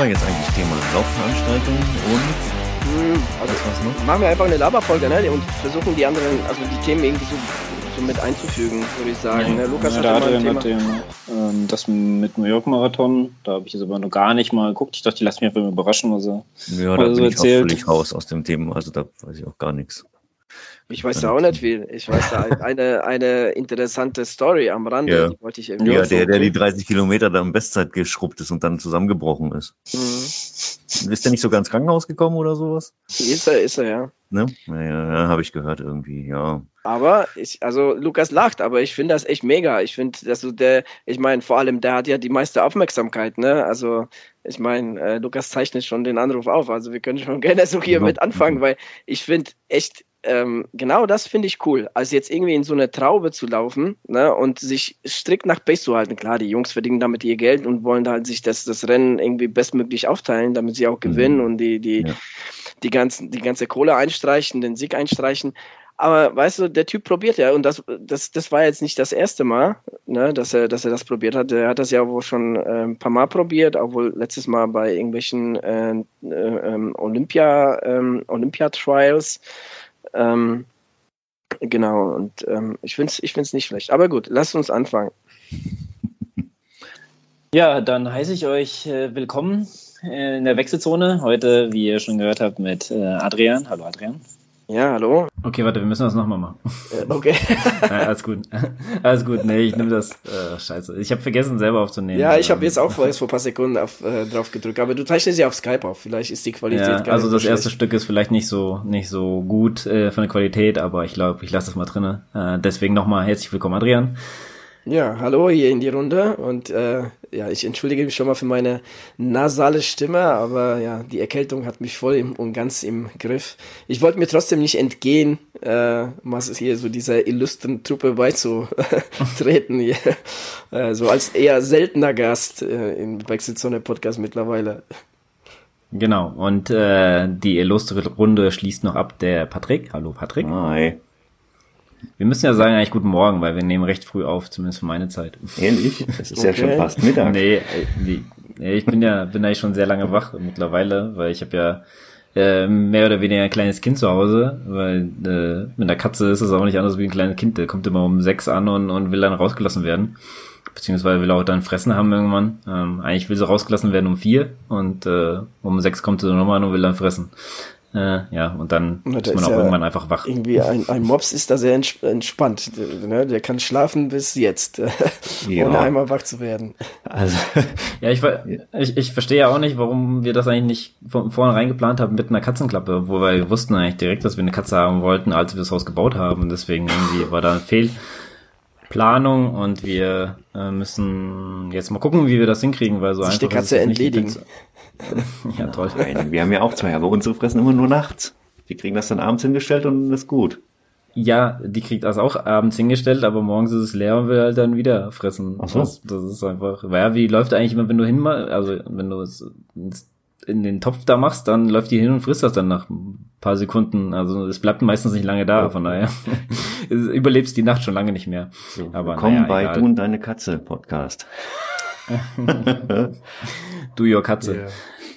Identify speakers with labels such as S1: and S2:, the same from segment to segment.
S1: war jetzt eigentlich Thema Laufveranstaltung und
S2: hm, also machen wir einfach eine Laberfolge ne? und versuchen die anderen, also die Themen irgendwie so, so mit einzufügen, würde ich sagen. Ja, ne? Lukas
S3: ja, hat, hat, hat den, ähm, das mit New York Marathon, da habe ich jetzt aber noch gar nicht mal geguckt. Ich dachte, die lassen mich einfach mal überraschen, was er
S1: Ja, da bin so ich erzählt. auch völlig raus aus dem Thema, also da weiß ich auch gar nichts.
S2: Ich weiß da auch nicht viel. Ich weiß da eine, eine interessante Story am Rande,
S1: ja. die wollte ich irgendwie Ja, der, der die 30 Kilometer da im Bestzeit geschrubbt ist und dann zusammengebrochen ist. Mhm. Ist der nicht so ganz Krankenhaus gekommen oder sowas?
S2: Ist er, ist er, ja.
S1: Ne? Ja, ja, habe ich gehört irgendwie, ja.
S2: Aber ich, also Lukas lacht, aber ich finde das echt mega. Ich finde, dass du der, ich meine, vor allem der hat ja die meiste Aufmerksamkeit, ne? Also ich meine, äh, Lukas zeichnet schon den Anruf auf, also wir können schon gerne so hier ja. mit anfangen, weil ich finde echt ähm, genau das finde ich cool. Also jetzt irgendwie in so eine Traube zu laufen ne, und sich strikt nach Pace zu halten. Klar, die Jungs verdienen damit ihr Geld und wollen halt sich das, das Rennen irgendwie bestmöglich aufteilen, damit sie auch gewinnen mhm. und die, die, ja. die, ganzen, die ganze Kohle einstreichen, den Sieg einstreichen. Aber weißt du, der Typ probiert ja und das, das, das war jetzt nicht das erste Mal, ne, dass er, dass er das probiert hat. Er hat das ja wohl schon äh, ein paar Mal probiert, auch wohl letztes Mal bei irgendwelchen äh, äh, ähm, Olympia, ähm, Olympia Trials. Ähm, genau, und ähm, ich finde es ich find's nicht schlecht. Aber gut, lasst uns anfangen.
S3: Ja, dann heiße ich euch äh, willkommen äh, in der Wechselzone. Heute, wie ihr schon gehört habt, mit äh, Adrian. Hallo Adrian.
S2: Ja, hallo.
S3: Okay, warte, wir müssen das nochmal machen.
S2: Okay.
S3: ja, alles gut. Alles gut. Nee, ich nehme das. Äh, scheiße. Ich habe vergessen, selber aufzunehmen.
S2: Ja, ich habe jetzt auch vorher vor ein paar Sekunden auf, äh, drauf gedrückt. Aber du zeichnest ja auf Skype auf. Vielleicht ist die Qualität ja,
S3: gar Also das erste schlecht. Stück ist vielleicht nicht so nicht so gut äh, von der Qualität, aber ich glaube, ich lasse das mal drinne. Äh, deswegen nochmal herzlich willkommen, Adrian.
S2: Ja, hallo hier in die Runde und äh, ja, ich entschuldige mich schon mal für meine nasale Stimme, aber ja, die Erkältung hat mich voll im, und ganz im Griff. Ich wollte mir trotzdem nicht entgehen, äh, was hier so dieser illustren Truppe beizutreten, hier. äh, so als eher seltener Gast äh, im Wechselzone Podcast mittlerweile.
S3: Genau, und äh, die illustre Runde schließt noch ab der Patrick. Hallo Patrick.
S1: Hi.
S3: Wir müssen ja sagen eigentlich guten Morgen, weil wir nehmen recht früh auf, zumindest für meine Zeit.
S1: Ehrlich? Das ist okay. ja schon fast Mittag.
S3: Nee, nee, ich bin ja bin eigentlich schon sehr lange wach mittlerweile, weil ich habe ja äh, mehr oder weniger ein kleines Kind zu Hause, weil äh, mit der Katze ist es auch nicht anders wie ein kleines Kind. Der kommt immer um sechs an und, und will dann rausgelassen werden. Beziehungsweise will auch dann Fressen haben irgendwann. Ähm, eigentlich will sie rausgelassen werden um vier und äh, um sechs kommt sie nochmal an und will dann fressen. Äh, ja, und dann und ist man auch ja irgendwann einfach wach.
S2: Irgendwie ein, ein Mops ist da sehr entspannt. Ne? Der kann schlafen bis jetzt, ja. ohne einmal wach zu werden.
S3: Also, ja, ich, ich, ich verstehe ja auch nicht, warum wir das eigentlich nicht von vornherein geplant haben mit einer Katzenklappe, wo wir wussten eigentlich direkt, dass wir eine Katze haben wollten, als wir das Haus gebaut haben. Und deswegen irgendwie war da ein Fehl. Planung und wir äh, müssen jetzt mal gucken, wie wir das hinkriegen, weil so
S2: Sich einfach die Katze entledigen.
S1: ja, toll. Nein, wir haben ja auch zwei, aber unsere fressen immer nur nachts. Die kriegen das dann abends hingestellt und ist gut.
S3: Ja, die kriegt das auch abends hingestellt, aber morgens ist es leer und will halt dann wieder fressen.
S1: Ach so.
S3: Das, das ist einfach, ja, wie läuft eigentlich immer, wenn du hin, also wenn du es in den Topf da machst, dann läuft die hin und frisst das dann nach ein paar Sekunden. Also es bleibt meistens nicht lange da, von daher überlebst die Nacht schon lange nicht mehr.
S1: So, aber Willkommen naja, bei egal. Du und deine Katze Podcast.
S3: du your Katze. Yeah.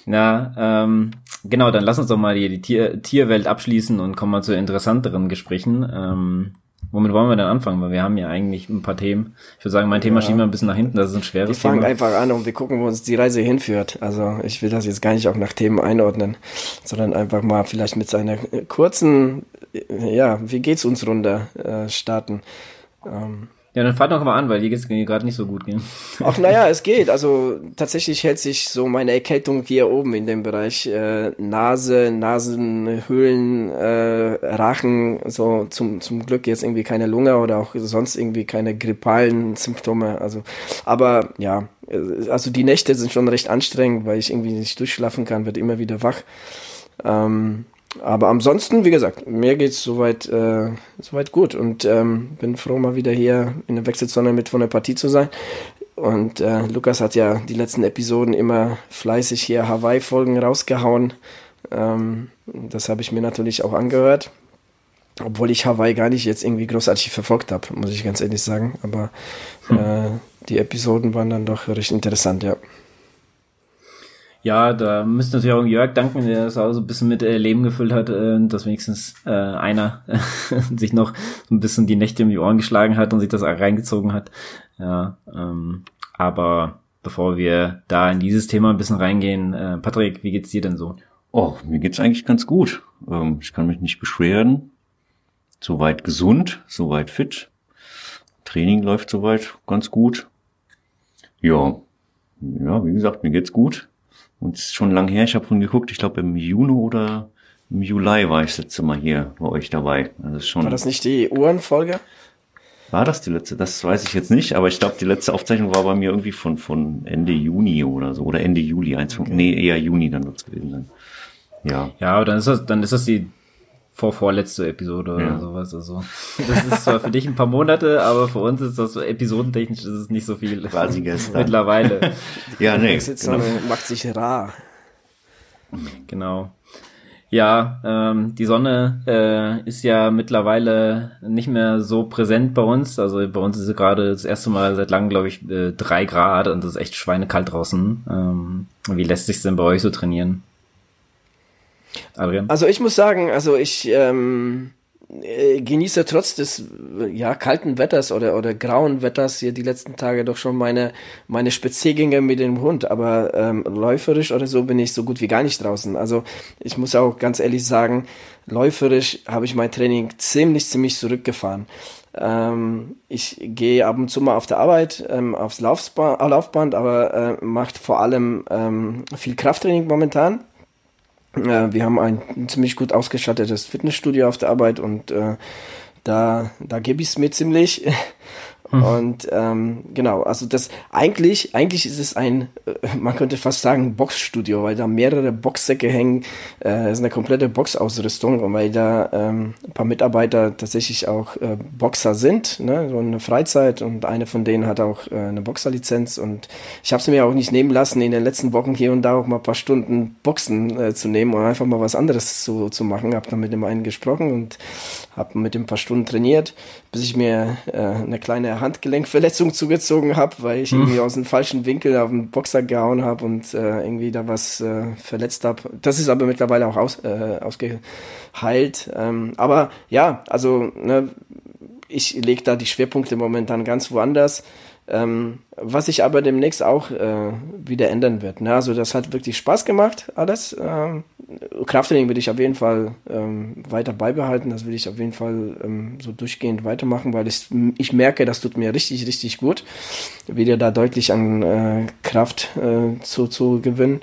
S3: Na, ähm, genau, dann lass uns doch mal die, die Tier, Tierwelt abschließen und kommen mal zu interessanteren Gesprächen. Ähm, womit wollen wir denn anfangen? Weil wir haben ja eigentlich ein paar Themen. Ich würde sagen, mein Thema ja. schieben wir ein bisschen nach hinten, das ist ein schweres
S2: wir
S3: Thema.
S2: Wir fangen einfach an und wir gucken, wo uns die Reise hinführt. Also ich will das jetzt gar nicht auch nach Themen einordnen, sondern einfach mal vielleicht mit seiner kurzen, ja, wie geht's uns runter äh, starten.
S3: Ähm, ja, dann fahrt noch mal an, weil hier geht's gerade nicht so gut. Gell?
S2: Ach, naja, es geht. Also tatsächlich hält sich so meine Erkältung hier oben in dem Bereich äh, Nase, Nasenhöhlen, äh, Rachen, so zum, zum Glück jetzt irgendwie keine Lunge oder auch sonst irgendwie keine grippalen Symptome. Also, aber ja, also die Nächte sind schon recht anstrengend, weil ich irgendwie nicht durchschlafen kann, wird immer wieder wach. Ähm, aber ansonsten, wie gesagt, mir geht's soweit, äh, soweit gut und ähm, bin froh, mal wieder hier in der Wechselzone mit von der Partie zu sein. Und äh, Lukas hat ja die letzten Episoden immer fleißig hier Hawaii-Folgen rausgehauen. Ähm, das habe ich mir natürlich auch angehört. Obwohl ich Hawaii gar nicht jetzt irgendwie großartig verfolgt habe, muss ich ganz ehrlich sagen. Aber hm. äh, die Episoden waren dann doch recht interessant, ja.
S3: Ja, da müsste natürlich auch Jörg danken, der das auch so ein bisschen mit äh, Leben gefüllt hat, äh, dass wenigstens äh, einer sich noch so ein bisschen die Nächte um die Ohren geschlagen hat und sich das reingezogen hat. Ja, ähm, aber bevor wir da in dieses Thema ein bisschen reingehen, äh, Patrick, wie geht's dir denn so?
S1: Oh, mir geht's eigentlich ganz gut. Ähm, ich kann mich nicht beschweren. Soweit gesund, soweit fit. Training läuft soweit ganz gut. Ja, ja, wie gesagt, mir geht's gut. Und es ist schon lang her, ich habe schon geguckt, ich glaube im Juni oder im Juli war ich das letzte Mal hier bei euch dabei.
S2: Also schon war das nicht die Uhrenfolge?
S1: War das die letzte? Das weiß ich jetzt nicht, aber ich glaube, die letzte Aufzeichnung war bei mir irgendwie von, von Ende Juni oder so. Oder Ende Juli. Eins okay. Nee, eher Juni dann wird es gewesen sein. Ja.
S3: Ja, aber dann ist das, dann ist das die vor vorletzte Episode oder ja. sowas. Also das ist zwar für dich ein paar Monate, aber für uns ist das so episodentechnisch ist es nicht so viel.
S1: Quasi gestern.
S3: Mittlerweile.
S2: ja, nee. Genau. macht sich rar.
S3: Genau. Ja, ähm, die Sonne äh, ist ja mittlerweile nicht mehr so präsent bei uns. Also bei uns ist sie gerade das erste Mal seit langem, glaube ich, äh, drei Grad und das ist echt schweinekalt draußen. Ähm, wie lässt sich denn bei euch so trainieren?
S2: Adrian? Also ich muss sagen, also ich ähm, äh, genieße trotz des ja kalten Wetters oder oder grauen Wetters hier die letzten Tage doch schon meine meine Spaziergänge mit dem Hund, aber ähm, läuferisch oder so bin ich so gut wie gar nicht draußen. Also ich muss auch ganz ehrlich sagen, läuferisch habe ich mein Training ziemlich ziemlich zurückgefahren. Ähm, ich gehe ab und zu mal auf der Arbeit ähm, aufs Laufsband, Laufband, aber äh, macht vor allem ähm, viel Krafttraining momentan äh, wir haben ein ziemlich gut ausgestattetes Fitnessstudio auf der Arbeit und äh, da, da gebe ich es mir ziemlich. Hm. Und ähm, genau, also das eigentlich, eigentlich ist es ein, äh, man könnte fast sagen, Boxstudio, weil da mehrere Boxsäcke hängen. Äh, ist eine komplette Boxausrüstung und weil da ähm, ein paar Mitarbeiter tatsächlich auch äh, Boxer sind, ne, so eine Freizeit und eine von denen hat auch äh, eine Boxerlizenz und ich habe es mir auch nicht nehmen lassen, in den letzten Wochen hier und da auch mal ein paar Stunden Boxen äh, zu nehmen und einfach mal was anderes zu, zu machen. Hab dann mit dem einen gesprochen und habe mit dem ein paar Stunden trainiert, bis ich mir äh, eine kleine Handgelenkverletzung zugezogen habe, weil ich hm. irgendwie aus dem falschen Winkel auf den Boxer gehauen habe und äh, irgendwie da was äh, verletzt habe. Das ist aber mittlerweile auch aus, äh, ausgeheilt. Ähm, aber ja, also ne, ich lege da die Schwerpunkte momentan ganz woanders. Ähm, was sich aber demnächst auch äh, wieder ändern wird. Ne? Also das hat wirklich Spaß gemacht, alles. Ähm, Krafttraining will ich auf jeden Fall ähm, weiter beibehalten. Das will ich auf jeden Fall ähm, so durchgehend weitermachen, weil ich, ich merke, das tut mir richtig, richtig gut, wieder da deutlich an äh, Kraft äh, zu, zu gewinnen.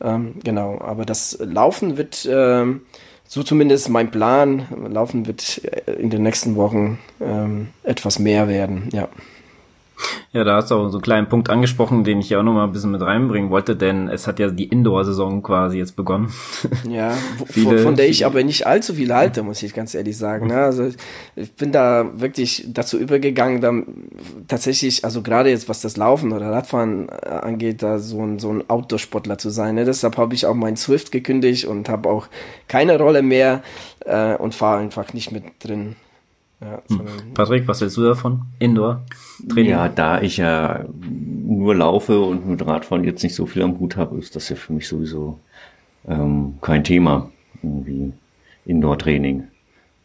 S2: Ähm, genau, aber das Laufen wird, ähm, so zumindest mein Plan, Laufen wird äh, in den nächsten Wochen etwas mehr werden, ja.
S3: Ja, da hast du auch so einen kleinen Punkt angesprochen, den ich ja auch noch mal ein bisschen mit reinbringen wollte, denn es hat ja die Indoor-Saison quasi jetzt begonnen.
S2: Ja, viele, von der ich aber nicht allzu viel halte, muss ich ganz ehrlich sagen. Ne? Also ich bin da wirklich dazu übergegangen, dann tatsächlich, also gerade jetzt was das Laufen oder Radfahren äh, angeht, da so ein, so ein Outdoor-Sportler zu sein. Ne? Deshalb habe ich auch mein Swift gekündigt und habe auch keine Rolle mehr äh, und fahre einfach nicht mit drin.
S3: Ja, hm. Patrick, was hältst du davon? Indoor-Training?
S1: Ja, da ich ja nur laufe und mit Radfahren jetzt nicht so viel am Hut habe, ist das ja für mich sowieso ähm, kein Thema. Irgendwie Indoor-Training.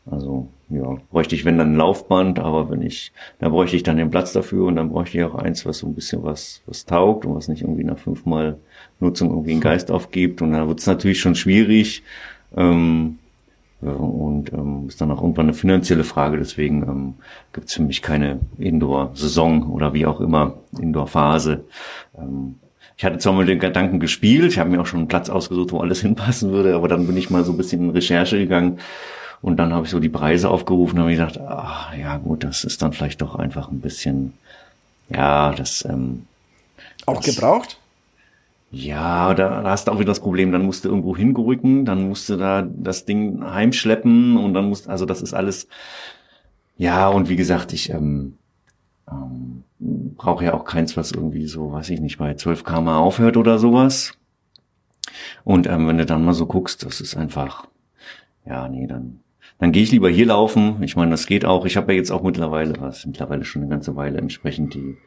S1: Also ja, bräuchte ich, wenn dann ein Laufband, aber wenn ich, da bräuchte ich dann den Platz dafür und dann bräuchte ich auch eins, was so ein bisschen was, was taugt und was nicht irgendwie nach fünfmal Nutzung irgendwie einen Geist aufgibt. Und da wird es natürlich schon schwierig. Ähm, und ähm, ist dann auch irgendwann eine finanzielle Frage. Deswegen ähm, gibt es für mich keine Indoor-Saison oder wie auch immer, Indoor-Phase. Ähm, ich hatte zwar mal den Gedanken gespielt, ich habe mir auch schon einen Platz ausgesucht, wo alles hinpassen würde, aber dann bin ich mal so ein bisschen in Recherche gegangen und dann habe ich so die Preise aufgerufen und habe gesagt, ach ja gut, das ist dann vielleicht doch einfach ein bisschen, ja, das ähm,
S2: auch das, gebraucht?
S1: Ja, da, da hast du auch wieder das Problem, dann musst du irgendwo hingerücken, dann musst du da das Ding heimschleppen und dann musst, also das ist alles, ja, und wie gesagt, ich ähm, ähm, brauche ja auch keins, was irgendwie so, weiß ich nicht, bei 12 km aufhört oder sowas. Und ähm, wenn du dann mal so guckst, das ist einfach, ja, nee, dann, dann gehe ich lieber hier laufen. Ich meine, das geht auch. Ich habe ja jetzt auch mittlerweile, was mittlerweile schon eine ganze Weile entsprechend die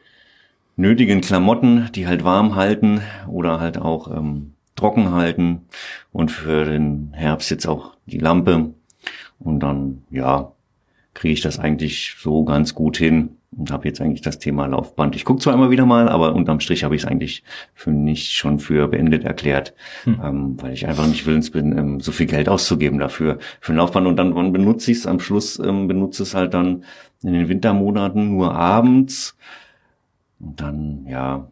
S1: nötigen Klamotten, die halt warm halten oder halt auch ähm, trocken halten und für den Herbst jetzt auch die Lampe. Und dann, ja, kriege ich das eigentlich so ganz gut hin und habe jetzt eigentlich das Thema Laufband. Ich gucke zwar immer wieder mal, aber unterm Strich habe ich es eigentlich für nicht schon für beendet erklärt, hm. ähm, weil ich einfach nicht willens bin, ähm, so viel Geld auszugeben dafür für ein Laufband. Und dann wann benutze ich es am Schluss, ähm, benutze es halt dann in den Wintermonaten nur abends. Und dann, ja,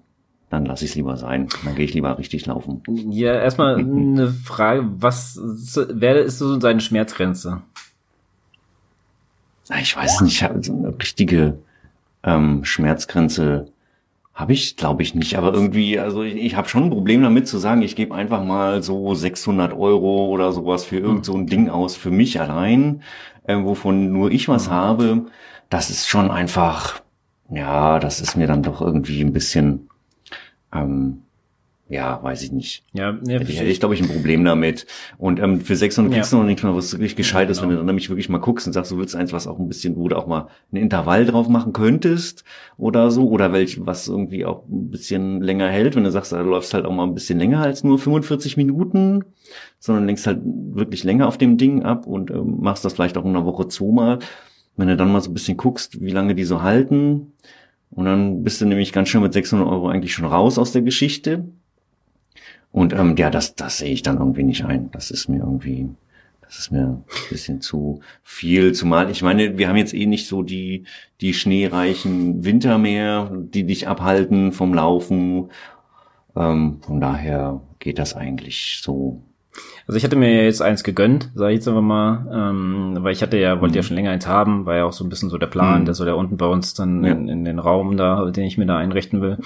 S1: dann lasse ich es lieber sein. Dann gehe ich lieber richtig laufen.
S3: Ja, erstmal eine Frage, was wer ist so seine Schmerzgrenze?
S1: Ich weiß nicht, so eine richtige ähm, Schmerzgrenze habe ich, glaube ich, nicht. Aber irgendwie, also ich, ich habe schon ein Problem damit zu sagen, ich gebe einfach mal so 600 Euro oder sowas für irgend so ein Ding aus für mich allein, äh, wovon nur ich was habe. Das ist schon einfach, ja, das ist mir dann doch irgendwie ein bisschen ähm, ja, weiß ich nicht.
S3: Ja,
S1: nee, hätte ich, ich glaube ich ein Problem damit. Und ähm, für 600 kriegst ja. du noch nicht mal was wirklich gescheit ist, genau. wenn du dann nämlich wirklich mal guckst und sagst, du willst eins, was auch ein bisschen, wo du auch mal ein Intervall drauf machen könntest oder so, oder welch, was irgendwie auch ein bisschen länger hält, wenn du sagst, du läufst halt auch mal ein bisschen länger als nur 45 Minuten, sondern lenkst halt wirklich länger auf dem Ding ab und ähm, machst das vielleicht auch in einer Woche zweimal. Wenn du dann mal so ein bisschen guckst, wie lange die so halten, und dann bist du nämlich ganz schön mit 600 Euro eigentlich schon raus aus der Geschichte. Und ähm, ja, das, das sehe ich dann irgendwie nicht ein. Das ist mir irgendwie, das ist mir ein bisschen zu viel. Zumal, ich meine, wir haben jetzt eh nicht so die, die schneereichen Winter mehr, die dich abhalten vom Laufen. Ähm, von daher geht das eigentlich so
S3: also ich hatte mir jetzt eins gegönnt, sage ich jetzt einfach mal, ähm, weil ich hatte ja, wollte ja mhm. schon länger eins haben, war ja auch so ein bisschen so der Plan, mhm. der soll ja unten bei uns dann ja. in, in, den Raum da, den ich mir da einrichten will.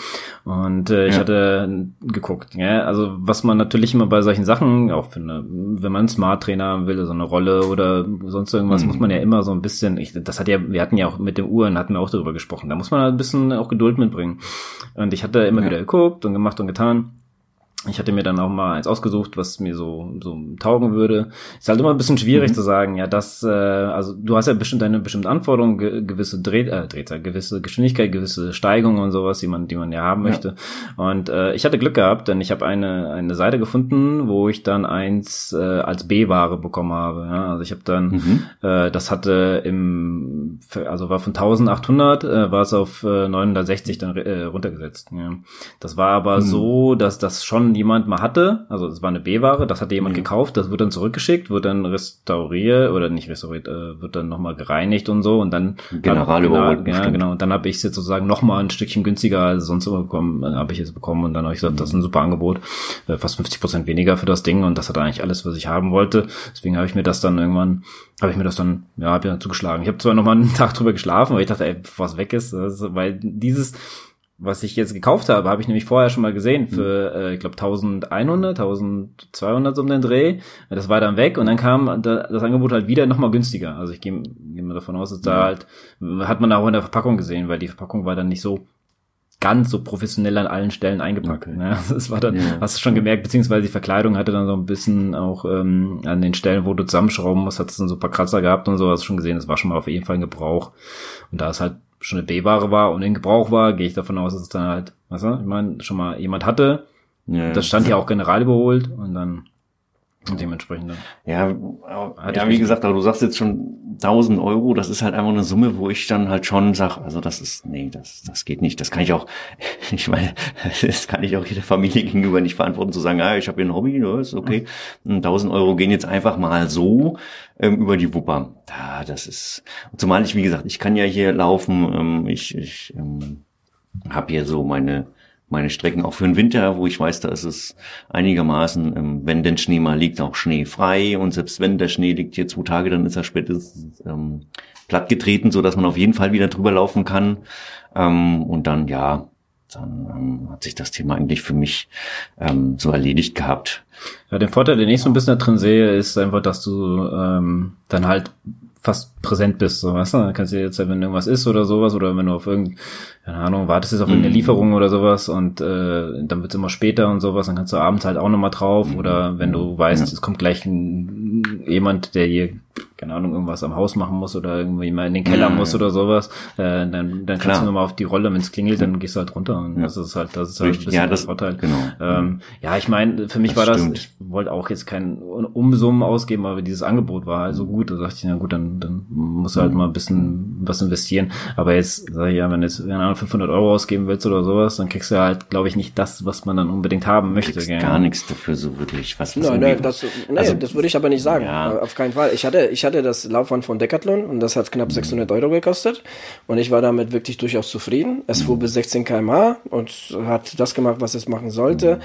S3: Und äh, ich ja. hatte geguckt, ja, also was man natürlich immer bei solchen Sachen, auch finde, wenn man einen Smart Trainer haben will, so eine Rolle oder sonst irgendwas, mhm. muss man ja immer so ein bisschen, ich, das hat ja, wir hatten ja auch mit dem Uhren, hatten wir auch darüber gesprochen, da muss man ein bisschen auch Geduld mitbringen. Und ich hatte immer ja. wieder geguckt und gemacht und getan ich hatte mir dann auch mal eins ausgesucht, was mir so, so taugen würde. Ist halt immer ein bisschen schwierig mhm. zu sagen, ja, das, äh, also du hast ja bestimmt deine bestimmte Anforderungen, ge gewisse Dreh, äh, Drehzahl, gewisse Geschwindigkeit, gewisse Steigungen und sowas, die man, die man ja haben möchte. Ja. Und äh, ich hatte Glück gehabt, denn ich habe eine, eine Seite gefunden, wo ich dann eins äh, als B-Ware bekommen habe. Ja? Also ich habe dann, mhm. äh, das hatte im, also war von 1800, äh, war es auf äh, 960 dann äh, runtergesetzt. Ja. Das war aber mhm. so, dass das schon jemand mal hatte, also es war eine B-Ware, das hatte jemand mhm. gekauft, das wird dann zurückgeschickt, wird dann restauriert oder nicht restauriert, äh, wird dann nochmal gereinigt und so und dann
S1: General überholt.
S3: Ja, genau. Und dann habe ich es jetzt sozusagen nochmal ein Stückchen günstiger als sonst immer bekommen, äh, habe ich es bekommen und dann habe ich gesagt, das ist ein super Angebot, äh, fast 50 Prozent weniger für das Ding und das hat eigentlich alles, was ich haben wollte. Deswegen habe ich mir das dann irgendwann, habe ich mir das dann, ja, habe ja zugeschlagen. Ich habe zwar nochmal einen Tag drüber geschlafen, weil ich dachte, ey, was weg ist, also, weil dieses was ich jetzt gekauft habe, habe ich nämlich vorher schon mal gesehen für, äh, ich glaube, 1100, 1200 so um den Dreh. Das war dann weg und dann kam das Angebot halt wieder nochmal günstiger. Also ich gehe geh mal davon aus, dass da halt, hat man auch in der Verpackung gesehen, weil die Verpackung war dann nicht so ganz so professionell an allen Stellen eingepackt. Okay. Ne? Das war dann, yeah. hast du schon gemerkt, beziehungsweise die Verkleidung hatte dann so ein bisschen auch ähm, an den Stellen, wo du zusammenschrauben musst, hat es dann so ein paar Kratzer gehabt und so, hast du schon gesehen, das war schon mal auf jeden Fall ein Gebrauch. Und da ist halt schon eine B-Ware war und in Gebrauch war, gehe ich davon aus, dass es dann halt, weißt du, ich meine, schon mal jemand hatte. Ja, das stand ja auch general überholt und dann dementsprechend dann.
S1: Ja, ja wie gesagt, aber du sagst jetzt schon 1000 Euro, das ist halt einfach eine Summe, wo ich dann halt schon sag, also das ist, nee, das, das geht nicht. Das kann ich auch, ich meine, das kann ich auch jeder Familie gegenüber nicht verantworten, zu sagen, ah, ich habe hier ein Hobby, das ist okay. 1000 Euro gehen jetzt einfach mal so ähm, über die Wupper. Da, das ist, zumal ich, wie gesagt, ich kann ja hier laufen, ähm, ich, ich ähm, habe hier so meine meine Strecken auch für den Winter, wo ich weiß, da ist es einigermaßen, ähm, wenn denn Schnee mal liegt, auch schneefrei und selbst wenn der Schnee liegt hier zwei Tage, dann ist er spätestens ähm, plattgetreten, so dass man auf jeden Fall wieder drüber laufen kann. Ähm, und dann ja, dann ähm, hat sich das Thema eigentlich für mich ähm, so erledigt gehabt.
S3: Ja, den Vorteil, den ich so ein bisschen da drin sehe, ist einfach, dass du ähm, dann halt fast präsent bist, so, weißt du? Dann kannst du jetzt, wenn irgendwas ist oder sowas, oder wenn du auf irgendein, keine Ahnung, wartest jetzt auf irgendeine mhm. Lieferung oder sowas und äh, dann wird's immer später und sowas, dann kannst du abends halt auch nochmal drauf. Mhm. Oder wenn du weißt, ja. es kommt gleich ein, jemand, der hier keine Ahnung, irgendwas am Haus machen muss oder irgendwie mal in den Keller ja, muss ja. oder sowas, äh, dann, dann kannst du nochmal auf die Rolle, wenn es klingelt, dann gehst du halt runter. Und ja. das ist halt, das ist halt ein bisschen ja, das, Vorteil. Genau. Ähm, ja, ich meine, für mich das war stimmt. das, ich wollte auch jetzt keinen Umsummen ausgeben, aber dieses Angebot war halt so gut, da dachte ich, na gut, dann, dann musst du halt mal ein bisschen was investieren. Aber jetzt, sag ich ja, wenn du jetzt, keine Ahnung, 500 Euro ausgeben willst oder sowas, dann kriegst du halt, glaube ich, nicht das, was man dann unbedingt haben möchte.
S1: Du gar nichts dafür so wirklich. Was, was
S2: nein, nein, das, nee, also, das würde ich aber nicht sagen. Ja. Auf keinen Fall. Ich hatte, ich hatte das Laufband von Decathlon und das hat knapp 600 mhm. Euro gekostet und ich war damit wirklich durchaus zufrieden. Es fuhr mhm. bis 16 km/h und hat das gemacht, was es machen sollte. Mhm.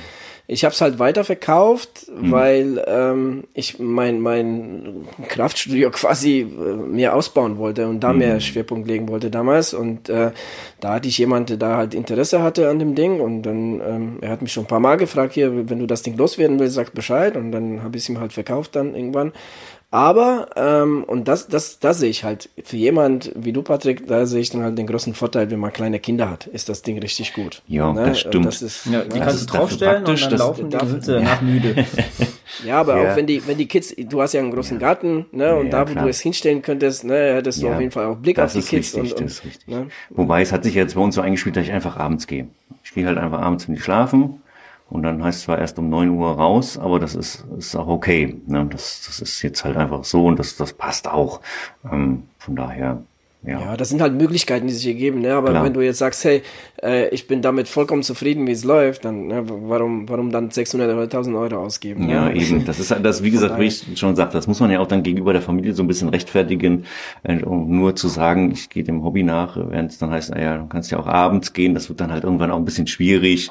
S2: Ich habe es halt weiterverkauft, mhm. weil ähm, ich mein mein Kraftstudio quasi äh, mehr ausbauen wollte und da mhm. mehr Schwerpunkt legen wollte damals. Und äh, da hatte ich jemand, der da halt Interesse hatte an dem Ding. Und dann, ähm, er hat mich schon ein paar Mal gefragt, hier, wenn du das Ding loswerden willst, sag Bescheid. Und dann habe ich es ihm halt verkauft dann irgendwann. Aber, ähm, und das, das, das sehe ich halt, für jemand wie du, Patrick, da sehe ich dann halt den großen Vorteil, wenn man kleine Kinder hat, ist das Ding richtig gut.
S1: Ja, ne? das stimmt. Das
S3: ist, ja, die kannst du draufstellen und dann laufen die sind ja. nach müde.
S2: Ja, aber ja. auch wenn die, wenn die Kids, du hast ja einen großen ja. Garten, ne, und da, wo klar. du es hinstellen könntest, ne, hättest du auf jeden Fall auch Blick das auf die Kids.
S1: Richtig,
S2: und, und,
S1: das ist richtig. Ne? Wobei, es hat sich jetzt bei uns so eingespielt, dass ich einfach abends gehe. Ich gehe halt einfach abends in die schlafen und dann heißt es zwar erst um neun Uhr raus, aber das ist, ist auch okay. Ne? Das, das ist jetzt halt einfach so und das, das passt auch. Ähm, von daher, ja.
S2: ja, das sind halt Möglichkeiten, die sich ergeben. Ne? Aber Klar. wenn du jetzt sagst, hey, äh, ich bin damit vollkommen zufrieden, wie es läuft, dann ne, warum, warum dann 600 oder 1000 Euro ausgeben?
S1: Ja, ne? eben. Das ist halt das, wie gesagt, wie ich schon sagte, das muss man ja auch dann gegenüber der Familie so ein bisschen rechtfertigen. Äh, um nur zu sagen, ich gehe dem Hobby nach, während es dann heißt, naja, du kannst ja auch abends gehen, das wird dann halt irgendwann auch ein bisschen schwierig.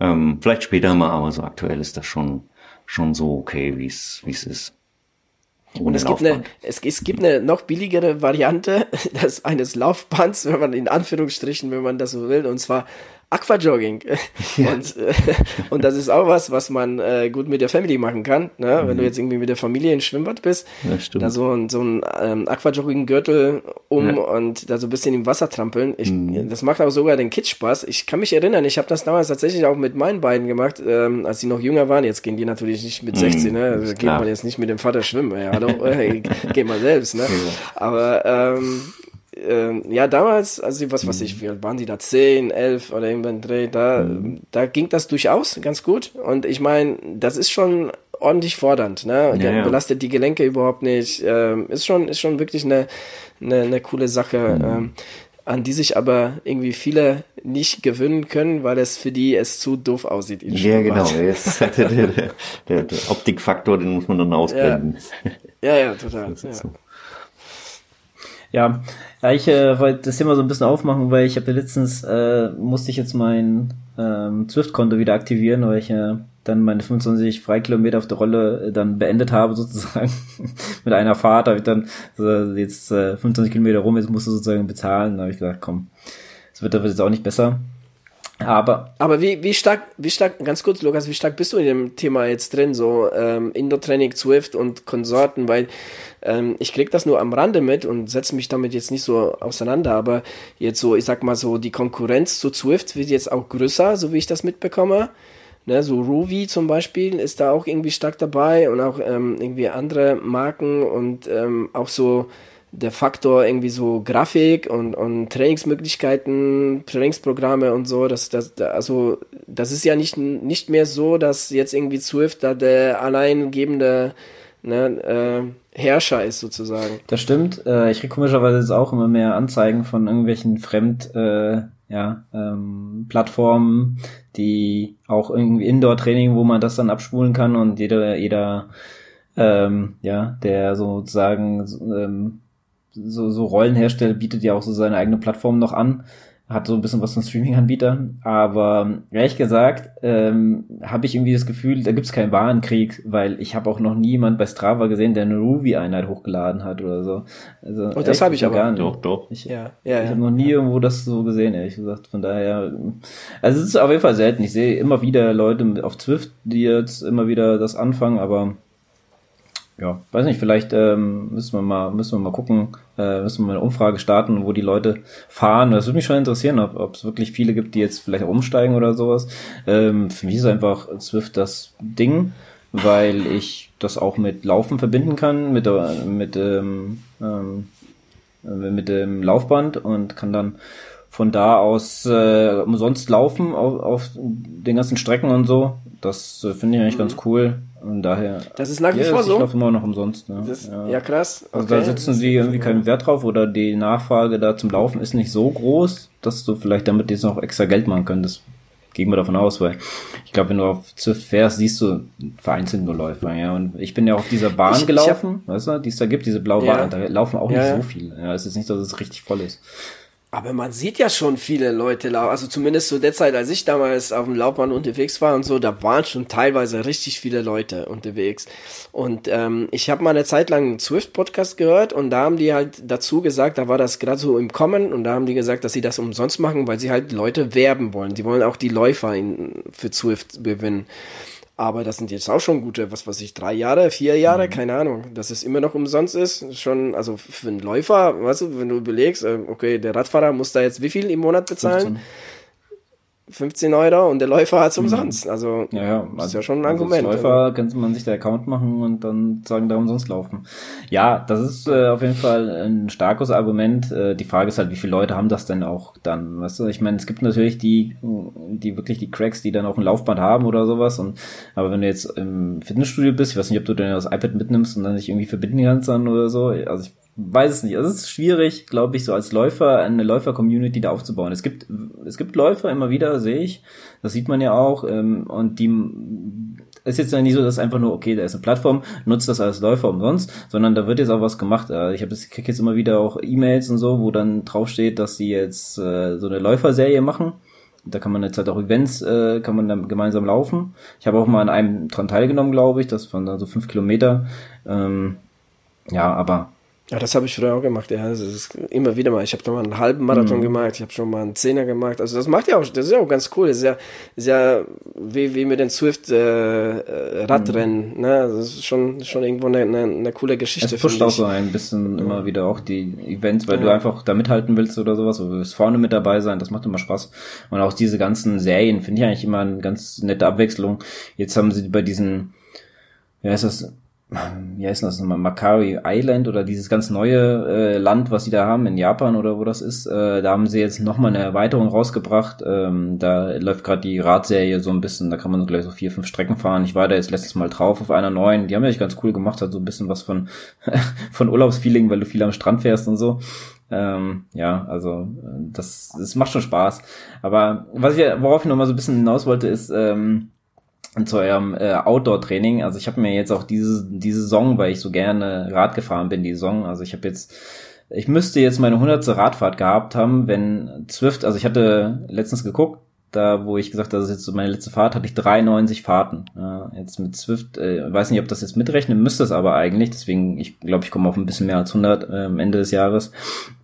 S1: Ähm, vielleicht später mal, aber so aktuell ist das schon, schon so okay, wie es wie es ist.
S2: Und es gibt, eine, es, es gibt eine noch billigere Variante des, eines Laufbands, wenn man in Anführungsstrichen, wenn man das so will, und zwar Aquajogging. Ja. Und, äh, und das ist auch was, was man äh, gut mit der Family machen kann. Ne? Mhm. Wenn du mhm. jetzt irgendwie mit der Familie im Schwimmbad bist, ja, da so, ein so ein ähm, Aquajogging-Gürtel um ja. und da so ein bisschen im Wasser trampeln. Ich, mhm. Das macht auch sogar den Kids Spaß. Ich kann mich erinnern, ich habe das damals tatsächlich auch mit meinen beiden gemacht, ähm, als sie noch jünger waren. Jetzt gehen die natürlich nicht mit 16, mhm. ne? Also geht man jetzt nicht mit dem Vater schwimmen. Ja, hallo, äh, geh mal selbst. Ne? Aber ähm, ähm, ja, damals, also was weiß ich, mhm. waren die da, 10, 11 oder irgendwann Dreh, da, mhm. da ging das durchaus ganz gut. Und ich meine, das ist schon ordentlich fordernd, ne? Ja, ja. Belastet die Gelenke überhaupt nicht. Ähm, ist schon, ist schon wirklich eine, eine, eine coole Sache. Mhm. Ähm, an die sich aber irgendwie viele nicht gewöhnen können, weil es für die es zu doof aussieht.
S1: ja, genau. der, der, der, der, Optikfaktor, den muss man dann ausblenden.
S2: Ja, ja, ja total. Ja. So.
S3: Ja, ja ich äh, wollte das Thema so ein bisschen aufmachen, weil ich habe letztens, äh, musste ich jetzt mein ähm, Swift-Konto wieder aktivieren, weil ich äh, dann meine 25 Freikilometer auf der Rolle äh, dann beendet habe sozusagen. Mit einer Fahrt habe ich dann so, jetzt äh, 25 Kilometer rum, jetzt musst du sozusagen bezahlen. Da habe ich gesagt, komm, das wird, das wird jetzt auch nicht besser. Aber,
S2: aber wie, wie stark, wie stark, ganz kurz, Lukas, wie stark bist du in dem Thema jetzt drin, so ähm, Indoor-Training, Swift und Konsorten, weil ähm, ich krieg das nur am Rande mit und setze mich damit jetzt nicht so auseinander, aber jetzt so, ich sag mal so, die Konkurrenz zu Swift wird jetzt auch größer, so wie ich das mitbekomme. Ne, so Ruby zum Beispiel ist da auch irgendwie stark dabei und auch ähm, irgendwie andere Marken und ähm, auch so der Faktor irgendwie so Grafik und, und Trainingsmöglichkeiten, Trainingsprogramme und so, das, das, also, das ist ja nicht, nicht mehr so, dass jetzt irgendwie Swift da der alleingebende ne, äh, Herrscher ist sozusagen.
S3: Das stimmt. Äh, ich kriege komischerweise jetzt auch immer mehr Anzeigen von irgendwelchen Fremd, äh, ja, ähm, Plattformen, die auch irgendwie Indoor-Training, wo man das dann abspulen kann und jeder, jeder, ähm, ja, der sozusagen ähm, so, so Rollen herstellt, bietet ja auch so seine eigene Plattform noch an. Hat so ein bisschen was von Streaming-Anbietern. Aber ehrlich gesagt, ähm, habe ich irgendwie das Gefühl, da gibt's keinen Warenkrieg, weil ich habe auch noch niemand bei Strava gesehen, der eine Ruby-Einheit hochgeladen hat oder so.
S2: Also, oh, das habe ich aber. Gar
S3: nicht. Doch, doch. Ich, ja, ja, ich habe noch nie irgendwo das so gesehen, ehrlich gesagt. Von daher, also es ist auf jeden Fall selten. Ich sehe immer wieder Leute auf Zwift, die jetzt immer wieder das anfangen, aber ja, weiß nicht, vielleicht ähm, müssen wir mal, müssen wir mal gucken, äh, müssen wir mal eine Umfrage starten, wo die Leute fahren. Das würde mich schon interessieren, ob, es wirklich viele gibt, die jetzt vielleicht umsteigen oder sowas. Ähm, für mich ist einfach Swift das Ding, weil ich das auch mit Laufen verbinden kann, mit, mit, ähm, ähm, mit dem Laufband und kann dann von da aus äh, umsonst laufen auf, auf den ganzen Strecken und so. Das äh, finde ich eigentlich mhm. ganz cool. Und daher.
S2: Das ist nach wie vor so.
S3: Ich laufe immer noch umsonst.
S2: Ne? Das, ja. ja. krass.
S3: Okay. Also da setzen sie irgendwie keinen Wert drauf oder die Nachfrage da zum Laufen ist nicht so groß, dass du vielleicht damit jetzt noch extra Geld machen könntest. Gehen wir davon aus, weil ich glaube, wenn du auf Zwift fährst, siehst du vereinzelt nur Läufer, ja. Und ich bin ja auf dieser Bahn ich, gelaufen, ich hab, weißt du, die es da gibt, diese blaue ja. Bahn, da laufen auch nicht so viele. Ja, es ist nicht, dass es richtig voll ist.
S2: Aber man sieht ja schon viele Leute laufen. Also zumindest zu der Zeit, als ich damals auf dem Laufbahn unterwegs war und so, da waren schon teilweise richtig viele Leute unterwegs. Und ähm, ich habe mal eine Zeit lang einen Swift-Podcast gehört und da haben die halt dazu gesagt, da war das gerade so im Kommen und da haben die gesagt, dass sie das umsonst machen, weil sie halt Leute werben wollen. Die wollen auch die Läufer in, für Swift gewinnen. Aber das sind jetzt auch schon gute, was weiß ich, drei Jahre, vier Jahre, mhm. keine Ahnung. Dass es immer noch umsonst ist, schon, also für einen Läufer, weißt du, wenn du überlegst, äh, okay, der Radfahrer muss da jetzt wie viel im Monat bezahlen? 15. 15 Euro und der Läufer hat es mhm. umsonst. Also,
S3: ja, ja, also, ist ja schon ein Argument. Als Läufer also. könnte man sich der Account machen und dann sagen, da umsonst laufen. Ja, das ist äh, auf jeden Fall ein starkes Argument. Äh, die Frage ist halt, wie viele Leute haben das denn auch dann? Weißt du, ich meine, es gibt natürlich die, die wirklich die Cracks, die dann auch ein Laufband haben oder sowas. Und aber wenn du jetzt im Fitnessstudio bist, ich weiß nicht, ob du denn das iPad mitnimmst und dann dich irgendwie verbinden kannst dann oder so. Also ich weiß es nicht. Also es ist schwierig, glaube ich, so als Läufer eine Läufer-Community da aufzubauen. Es gibt es gibt Läufer immer wieder, sehe ich. Das sieht man ja auch. Ähm, und die ist jetzt nicht so, dass einfach nur okay, da ist eine Plattform, nutzt das als Läufer umsonst, sondern da wird jetzt auch was gemacht. Äh, ich habe ich krieg jetzt immer wieder auch E-Mails und so, wo dann draufsteht, dass sie jetzt äh, so eine Läuferserie machen. Da kann man jetzt halt auch Events, äh, kann man dann gemeinsam laufen. Ich habe auch mal an einem dran teilgenommen, glaube ich, das waren dann so fünf Kilometer. Ähm, ja, aber
S2: ja, das habe ich früher auch gemacht. Ja, das ist immer wieder mal. Ich habe da mal einen halben Marathon mhm. gemacht. Ich habe schon mal einen Zehner gemacht. Also das macht ja auch, das ist ja auch ganz cool. Das ist ja, ist ja wie, wie mit den Swift äh, äh Radrennen. Mhm. Ne, das ist schon schon irgendwo eine, eine, eine coole Geschichte.
S3: Es pusht auch so ein bisschen ja. immer wieder auch die Events, weil ja. du einfach da mithalten willst oder sowas. Du willst vorne mit dabei sein. Das macht immer Spaß. Und auch diese ganzen Serien finde ich eigentlich immer eine ganz nette Abwechslung. Jetzt haben sie bei diesen, ja, ist das wie heißt das nochmal, Makari Island oder dieses ganz neue äh, Land, was sie da haben in Japan oder wo das ist, äh, da haben sie jetzt nochmal eine Erweiterung rausgebracht. Ähm, da läuft gerade die Radserie so ein bisschen, da kann man so gleich so vier, fünf Strecken fahren. Ich war da jetzt letztes Mal drauf auf einer neuen, die haben ja ganz cool gemacht, hat so ein bisschen was von, von Urlaubsfeeling, weil du viel am Strand fährst und so. Ähm, ja, also das, das macht schon Spaß. Aber was ich, worauf ich nochmal so ein bisschen hinaus wollte, ist, ähm, zu eurem äh, Outdoor-Training. Also ich habe mir jetzt auch diese, diese Saison, weil ich so gerne Rad gefahren bin, die Saison, also ich habe jetzt, ich müsste jetzt meine hundertste Radfahrt gehabt haben, wenn Zwift, also ich hatte letztens geguckt, da wo ich gesagt habe, das ist jetzt so meine letzte Fahrt, hatte ich 93 Fahrten. Ja, jetzt mit Zwift, äh, weiß nicht, ob das jetzt mitrechnen müsste es aber eigentlich, deswegen, ich glaube, ich komme auf ein bisschen mehr als 100 äh, am Ende des Jahres.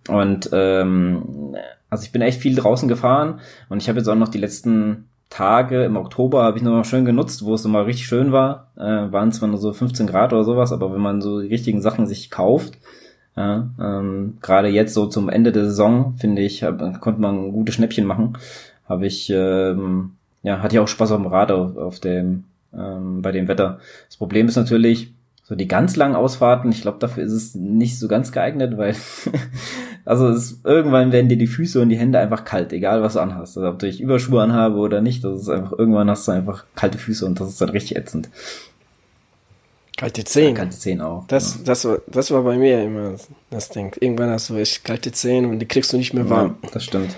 S3: Und ähm, also ich bin echt viel draußen gefahren und ich habe jetzt auch noch die letzten Tage im Oktober habe ich noch mal schön genutzt, wo es nochmal richtig schön war. Äh, waren zwar nur so 15 Grad oder sowas, aber wenn man so die richtigen Sachen sich kauft, ja, ähm, gerade jetzt so zum Ende der Saison, finde ich, hab, konnte man gute Schnäppchen machen. Habe ich, ähm, ja, hatte ich auch Spaß auf dem Rad auf, auf dem, ähm, bei dem Wetter. Das Problem ist natürlich, so die ganz langen Ausfahrten, ich glaube, dafür ist es nicht so ganz geeignet, weil also es, irgendwann werden dir die Füße und die Hände einfach kalt, egal was du anhast. Also ob ich Überschuhe anhabe oder nicht, das ist einfach, irgendwann hast du einfach kalte Füße und das ist dann richtig ätzend.
S2: Kalte Zehen. Ja,
S3: kalte Zehen auch.
S2: Das, ja. das, war, das war bei mir immer das Ding. Irgendwann hast du echt kalte Zehen und die kriegst du nicht mehr warm.
S3: Ja, das stimmt.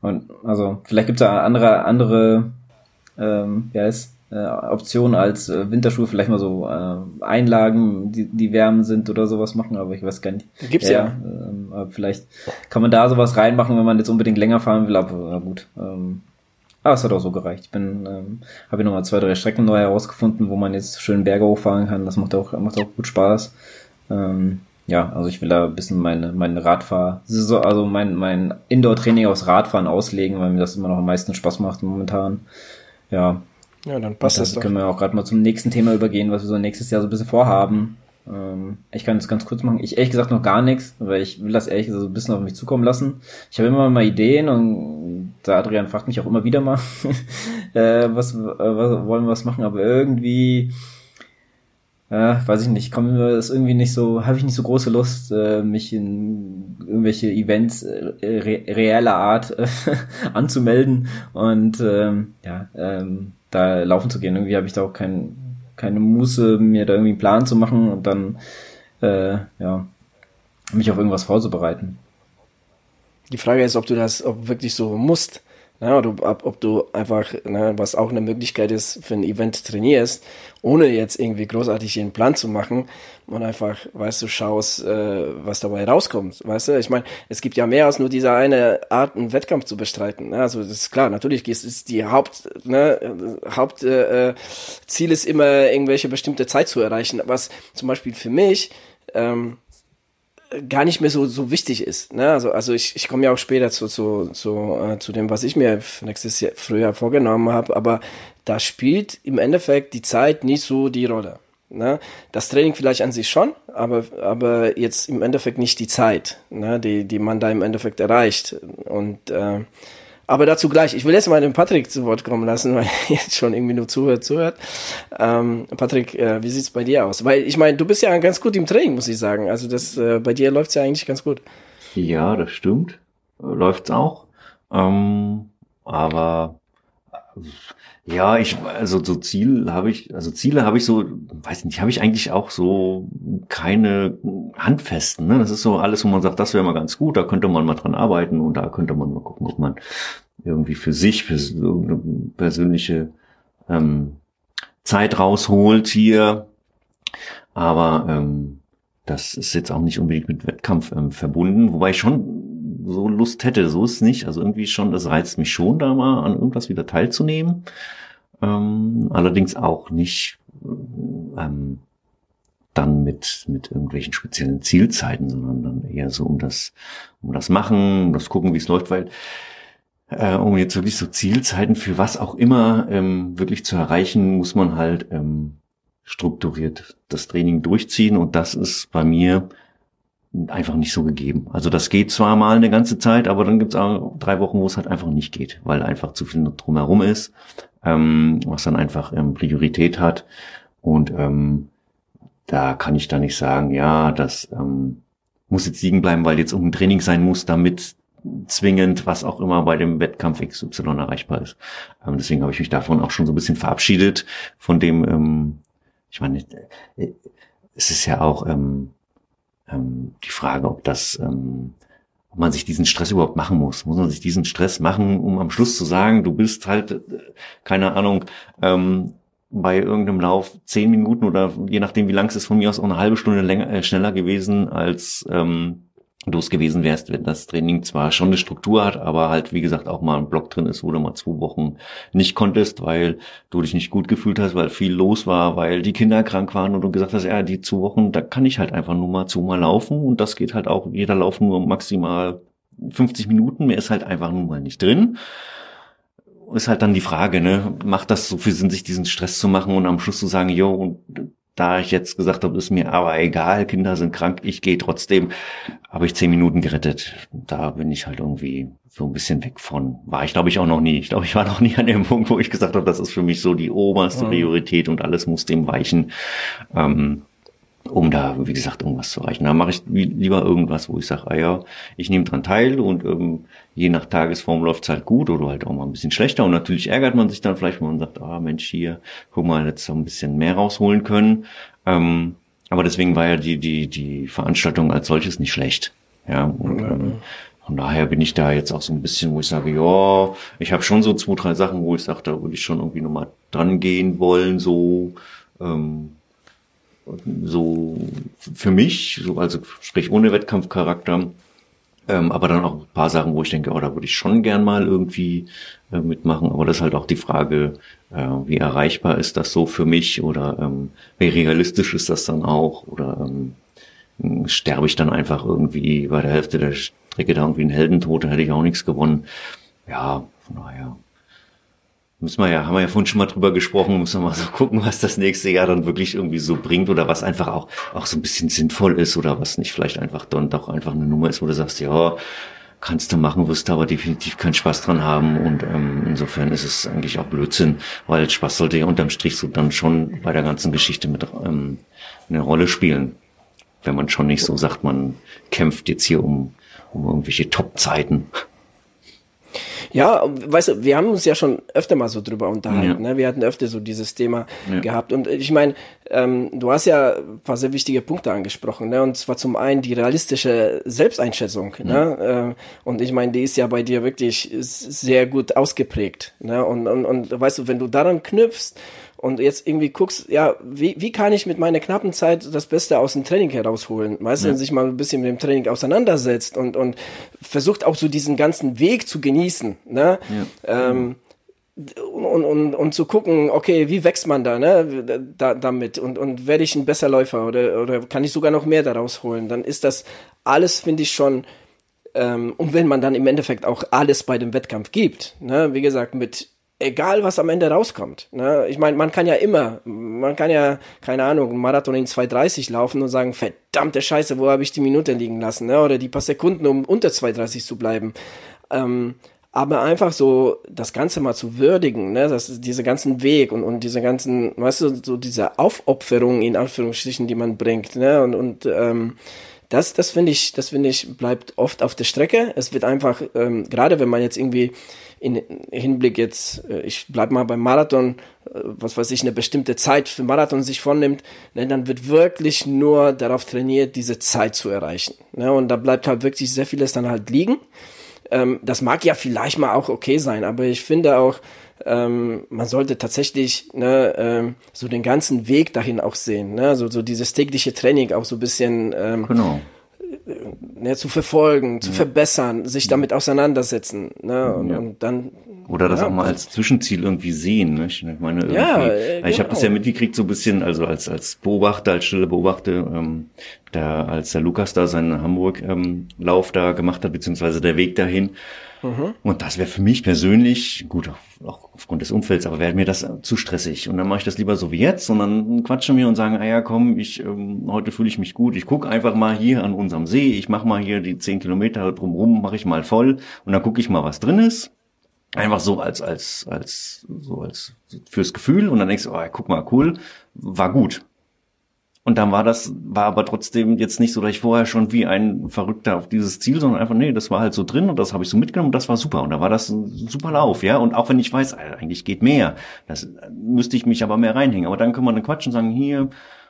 S3: Und also vielleicht gibt es da andere, andere, ähm, ja, ist äh, Option als äh, Winterschuhe vielleicht mal so äh, Einlagen, die, die wärmen sind oder sowas machen, aber ich weiß gar nicht.
S2: Gibt's ja. ja.
S3: Ähm, aber vielleicht kann man da sowas reinmachen, wenn man jetzt unbedingt länger fahren will, aber äh, gut. Ähm, aber es hat auch so gereicht. Ich bin, ähm, habe nochmal zwei, drei Strecken neu herausgefunden, wo man jetzt schön Berge hochfahren kann. Das macht auch, macht auch gut Spaß. Ähm, ja, also ich will da ein bisschen meine, meine Radfahr, also mein, mein Indoor-Training aufs Radfahren auslegen, weil mir das immer noch am meisten Spaß macht momentan. Ja,
S2: ja, dann passt das
S3: doch. können wir auch gerade mal zum nächsten Thema übergehen, was wir so nächstes Jahr so ein bisschen vorhaben. Ähm, ich kann das ganz kurz machen. Ich ehrlich gesagt noch gar nichts, weil ich will das ehrlich so ein bisschen auf mich zukommen lassen. Ich habe immer mal Ideen und der Adrian fragt mich auch immer wieder mal, äh, was, äh, was wollen wir was machen, aber irgendwie ja, weiß ich nicht, kommen das irgendwie nicht so, habe ich nicht so große Lust, äh, mich in irgendwelche Events äh, re reeller Art äh, anzumelden und ähm, ja, ähm, da laufen zu gehen. Irgendwie habe ich da auch kein, keine Muße, mir da irgendwie einen Plan zu machen und dann äh, ja, mich auf irgendwas vorzubereiten.
S2: Die Frage ist, ob du das ob wirklich so musst. Ja, ob, ob du einfach, ne, was auch eine Möglichkeit ist, für ein Event trainierst, ohne jetzt irgendwie großartig einen Plan zu machen und einfach, weißt du, schaust, äh, was dabei rauskommt. Weißt du, ich meine, es gibt ja mehr als nur diese eine Art, einen Wettkampf zu bestreiten. Ne? Also das ist klar, natürlich ist, die Haupt, ne, Hauptziel äh, Ziel ist immer, irgendwelche bestimmte Zeit zu erreichen. Was zum Beispiel für mich ähm, gar nicht mehr so so wichtig ist. Ne? Also also ich, ich komme ja auch später zu zu zu, äh, zu dem, was ich mir nächstes Jahr früher vorgenommen habe. Aber da spielt im Endeffekt die Zeit nicht so die Rolle. Ne? Das Training vielleicht an sich schon, aber aber jetzt im Endeffekt nicht die Zeit, ne? die die man da im Endeffekt erreicht. Und äh, aber dazu gleich. Ich will jetzt mal den Patrick zu Wort kommen lassen, weil er jetzt schon irgendwie nur zuhört, zuhört. Ähm, Patrick, äh, wie sieht's bei dir aus? Weil ich meine, du bist ja ganz gut im Training, muss ich sagen. Also das äh, bei dir läuft's ja eigentlich ganz gut.
S1: Ja, das stimmt. Läuft's auch. Ähm, aber ja, ich, also so Ziel habe ich, also Ziele habe ich so, weiß nicht, habe ich eigentlich auch so keine handfesten. Ne? Das ist so alles, wo man sagt, das wäre mal ganz gut, da könnte man mal dran arbeiten und da könnte man mal gucken, ob man irgendwie für sich, für irgendeine persönliche ähm, Zeit rausholt hier. Aber ähm, das ist jetzt auch nicht unbedingt mit Wettkampf ähm, verbunden, wobei ich schon so Lust hätte, so ist es nicht. Also irgendwie schon, das reizt mich schon, da mal an irgendwas wieder teilzunehmen. Ähm, allerdings auch nicht ähm, dann mit, mit irgendwelchen speziellen Zielzeiten, sondern dann eher so um das, um das Machen, um das Gucken, wie es läuft, weil äh, um jetzt wirklich so Zielzeiten für was auch immer ähm, wirklich zu erreichen, muss man halt ähm, strukturiert das Training durchziehen und das ist bei mir einfach nicht so gegeben. Also das geht zwar mal eine ganze Zeit, aber dann gibt es auch drei Wochen, wo es halt einfach nicht geht, weil einfach zu viel drumherum ist, ähm, was dann einfach ähm, Priorität hat. Und ähm, da kann ich da nicht sagen, ja, das ähm, muss jetzt liegen bleiben, weil jetzt irgendein Training sein muss, damit zwingend, was auch immer bei dem Wettkampf XY erreichbar ist. Ähm, deswegen habe ich mich davon auch schon so ein bisschen verabschiedet, von dem, ähm, ich meine, äh, es ist ja auch ähm, ähm, die Frage, ob das, ähm, ob man sich diesen Stress überhaupt machen muss. Muss man sich diesen Stress machen, um am Schluss zu sagen, du bist halt, äh, keine Ahnung, ähm, bei irgendeinem Lauf zehn Minuten oder je nachdem, wie lang es ist, von mir aus auch eine halbe Stunde länger, äh, schneller gewesen als ähm, du es gewesen wärst, wenn das Training zwar schon eine Struktur hat, aber halt, wie gesagt, auch mal ein Block drin ist, wo du mal zwei Wochen nicht konntest, weil du dich nicht gut gefühlt hast, weil viel los war, weil die Kinder krank waren und du gesagt hast, ja, die zwei Wochen, da kann ich halt einfach nur mal zu mal laufen und das geht halt auch, jeder Lauf nur maximal 50 Minuten, mehr ist halt einfach nur mal nicht drin. Ist halt dann die Frage, ne, macht das so viel Sinn, sich diesen Stress zu machen und am Schluss zu sagen, jo, und da ich jetzt gesagt habe, ist mir aber egal, Kinder sind krank, ich gehe trotzdem, habe ich zehn Minuten gerettet. Da bin ich halt irgendwie so ein bisschen weg von. War ich, glaube ich, auch noch nie. Ich glaube, ich war noch nie an dem Punkt, wo ich gesagt habe, das ist für mich so die oberste mhm. Priorität und alles muss dem weichen. Ähm, um da, wie gesagt, irgendwas zu erreichen. Da mache ich lieber irgendwas, wo ich sage, ah ja, ich nehme dran teil und ähm, je nach Tagesform läuft's halt gut oder halt auch mal ein bisschen schlechter. Und natürlich ärgert man sich dann vielleicht, wenn man sagt, ah Mensch, hier, guck mal, jetzt so ein bisschen mehr rausholen können. Ähm, aber deswegen war ja die, die, die Veranstaltung als solches nicht schlecht. Ja, und ähm, von daher bin ich da jetzt auch so ein bisschen, wo ich sage, ja, ich habe schon so zwei, drei Sachen, wo ich sage, da würde ich schon irgendwie nochmal dran gehen wollen, so ähm, so für mich, so also sprich ohne Wettkampfcharakter, ähm, aber dann auch ein paar Sachen, wo ich denke, oh, da würde ich schon gern mal irgendwie äh, mitmachen. Aber das ist halt auch die Frage, äh, wie erreichbar ist das so für mich oder ähm, wie realistisch ist das dann auch oder ähm, sterbe ich dann einfach irgendwie bei der Hälfte der Strecke da irgendwie einen Heldentod, da hätte ich auch nichts gewonnen. Ja, von daher Müssen wir ja, haben wir ja vorhin schon mal drüber gesprochen, müssen wir mal so gucken, was das nächste Jahr dann wirklich irgendwie so bringt oder was einfach auch, auch so ein bisschen sinnvoll ist oder was nicht vielleicht einfach dann doch einfach eine Nummer ist, wo du sagst, ja, kannst du machen, wirst du aber definitiv keinen Spaß dran haben. Und ähm, insofern ist es eigentlich auch Blödsinn, weil Spaß sollte ja unterm Strich so dann schon bei der ganzen Geschichte mit ähm, eine Rolle spielen. Wenn man schon nicht so sagt, man kämpft jetzt hier um, um irgendwelche Top-Zeiten.
S2: Ja, weißt du, wir haben uns ja schon öfter mal so drüber unterhalten. Ja. Ne? Wir hatten öfter so dieses Thema ja. gehabt. Und ich meine, ähm, du hast ja ein paar sehr wichtige Punkte angesprochen. Ne? Und zwar zum einen die realistische Selbsteinschätzung. Ne? Ja. Ne? Ähm, und ich meine, die ist ja bei dir wirklich sehr gut ausgeprägt. Ne? Und, und, und weißt du, wenn du daran knüpfst, und jetzt irgendwie guckst, ja, wie, wie kann ich mit meiner knappen Zeit das Beste aus dem Training herausholen? Weißt ja. du, sich mal ein bisschen mit dem Training auseinandersetzt und, und versucht auch so diesen ganzen Weg zu genießen, ne? Ja. Ähm, und, und, und zu gucken, okay, wie wächst man da, ne, da, damit und, und werde ich ein besser Läufer oder, oder kann ich sogar noch mehr daraus holen, dann ist das alles, finde ich schon, ähm, und wenn man dann im Endeffekt auch alles bei dem Wettkampf gibt, ne, wie gesagt, mit egal was am Ende rauskommt. Ne? Ich meine, man kann ja immer, man kann ja, keine Ahnung, einen Marathon in 2,30 laufen und sagen, verdammte Scheiße, wo habe ich die Minute liegen lassen? Ne? Oder die paar Sekunden, um unter 2,30 zu bleiben. Ähm, aber einfach so das Ganze mal zu würdigen, ne, das diese ganzen Weg und und diese ganzen, weißt du, so diese Aufopferung in Anführungsstrichen, die man bringt, ne, und und ähm, das das finde ich, das finde ich bleibt oft auf der Strecke. Es wird einfach ähm, gerade wenn man jetzt irgendwie in Hinblick jetzt, äh, ich bleib mal beim Marathon, äh, was weiß ich, eine bestimmte Zeit für Marathon sich vornimmt, ne, dann wird wirklich nur darauf trainiert, diese Zeit zu erreichen. Ne, und da bleibt halt wirklich sehr vieles dann halt liegen. Ähm, das mag ja vielleicht mal auch okay sein, aber ich finde auch, ähm, man sollte tatsächlich ne, ähm, so den ganzen Weg dahin auch sehen. Ne? So, so dieses tägliche Training auch so ein bisschen genau ne, zu verfolgen, zu ja. verbessern, sich damit auseinandersetzen. Ne? Und, ja. und dann
S1: oder das ja. auch mal als Zwischenziel irgendwie sehen. Ne? Ich meine, irgendwie, ja, äh, ich habe das ja genau. mitgekriegt, so ein bisschen, also als als Beobachter, als stille Beobachter, ähm, da als der Lukas da seinen Hamburg-Lauf ähm, da gemacht hat, beziehungsweise der Weg dahin. Mhm. Und das wäre für mich persönlich, gut, auch aufgrund des Umfelds, aber wäre mir das zu stressig. Und dann mache ich das lieber so wie jetzt und dann quatschen wir und sagen, ah ja, komm, ich ähm, heute fühle ich mich gut. Ich guck einfach mal hier an unserem See, ich mache mal hier die zehn Kilometer drumrum, mache ich mal voll und dann gucke ich mal, was drin ist. Einfach so als, als, als, so als fürs Gefühl und dann denkst du, oh, guck mal, cool, war gut. Und dann war das, war aber trotzdem jetzt nicht so, dass ich vorher schon wie ein Verrückter auf dieses Ziel, sondern einfach, nee, das war halt so drin und das habe ich so mitgenommen das war super. Und da war das ein super Lauf, ja. Und auch wenn ich weiß, eigentlich geht mehr, das müsste ich mich aber mehr reinhängen. Aber dann können wir dann quatschen und sagen, hier,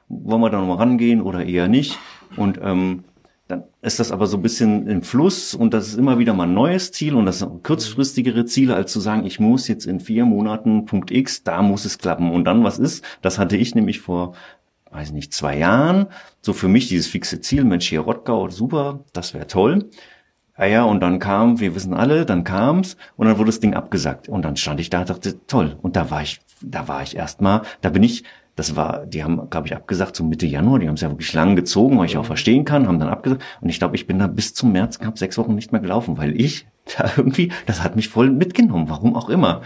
S1: wollen wir da nochmal rangehen oder eher nicht. Und ähm, dann ist das aber so ein bisschen im Fluss und das ist immer wieder mal ein neues Ziel und das sind kurzfristigere Ziele, als zu sagen, ich muss jetzt in vier Monaten Punkt X, da muss es klappen. Und dann was ist? Das hatte ich nämlich vor weiß nicht, zwei Jahren, so für mich dieses fixe Ziel, Mensch, hier Rottgau, super, das wäre toll. Ah ja, und dann kam, wir wissen alle, dann kam's und dann wurde das Ding abgesagt. Und dann stand ich da und dachte, toll. Und da war ich, da war ich erstmal, da bin ich, das war, die haben, glaube ich, abgesagt so Mitte Januar, die haben es ja wirklich lang gezogen, weil ich auch verstehen kann, haben dann abgesagt. Und ich glaube, ich bin da bis zum März, knapp sechs Wochen nicht mehr gelaufen, weil ich da irgendwie, das hat mich voll mitgenommen, warum auch immer.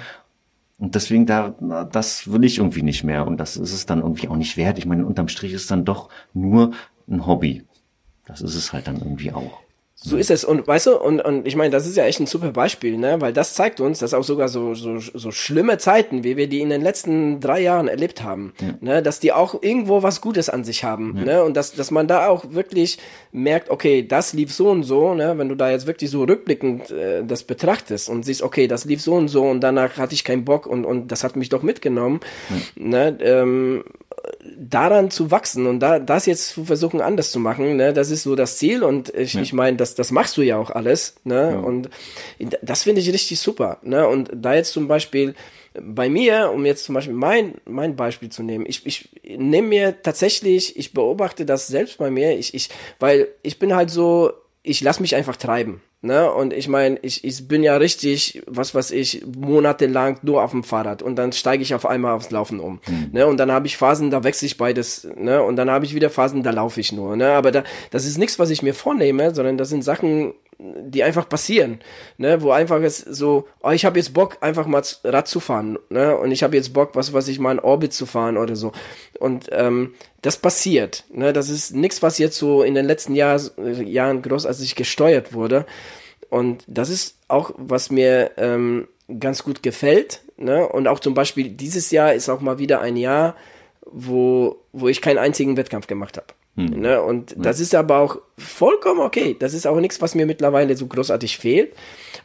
S1: Und deswegen da, das will ich irgendwie nicht mehr. Und das ist es dann irgendwie auch nicht wert. Ich meine, unterm Strich ist es dann doch nur ein Hobby. Das ist es halt dann irgendwie auch.
S2: So ist es. Und weißt du, und, und ich meine, das ist ja echt ein super Beispiel, ne? Weil das zeigt uns, dass auch sogar so, so, so schlimme Zeiten, wie wir die in den letzten drei Jahren erlebt haben, ja. ne, dass die auch irgendwo was Gutes an sich haben. Ja. Ne? Und dass, dass man da auch wirklich merkt, okay, das lief so und so, ne? Wenn du da jetzt wirklich so rückblickend äh, das betrachtest und siehst, okay, das lief so und so und danach hatte ich keinen Bock und, und das hat mich doch mitgenommen. Ja. Ne? Ähm, daran zu wachsen und da das jetzt zu versuchen anders zu machen, ne, das ist so das Ziel und ich, ja. ich meine, das das machst du ja auch alles, ne, ja. und das finde ich richtig super, ne, und da jetzt zum Beispiel bei mir, um jetzt zum Beispiel mein mein Beispiel zu nehmen, ich ich nehme mir tatsächlich, ich beobachte das selbst bei mir, ich ich, weil ich bin halt so, ich lass mich einfach treiben, Ne? Und ich meine, ich, ich bin ja richtig, was weiß ich, monatelang nur auf dem Fahrrad und dann steige ich auf einmal aufs Laufen um. Mhm. Ne? Und dann habe ich Phasen, da wechsle ich beides, ne? Und dann habe ich wieder Phasen, da laufe ich nur. Ne? Aber da, das ist nichts, was ich mir vornehme, sondern das sind Sachen, die einfach passieren, ne, wo einfach es so, oh, ich habe jetzt Bock einfach mal Rad zu fahren, ne, und ich habe jetzt Bock, was was ich mal in Orbit zu fahren oder so. Und ähm, das passiert, ne, das ist nichts, was jetzt so in den letzten Jahr, Jahren großartig gesteuert wurde. Und das ist auch, was mir ähm, ganz gut gefällt. Ne? Und auch zum Beispiel dieses Jahr ist auch mal wieder ein Jahr, wo, wo ich keinen einzigen Wettkampf gemacht habe. Hm. Ne? Und das ist aber auch vollkommen okay. Das ist auch nichts, was mir mittlerweile so großartig fehlt.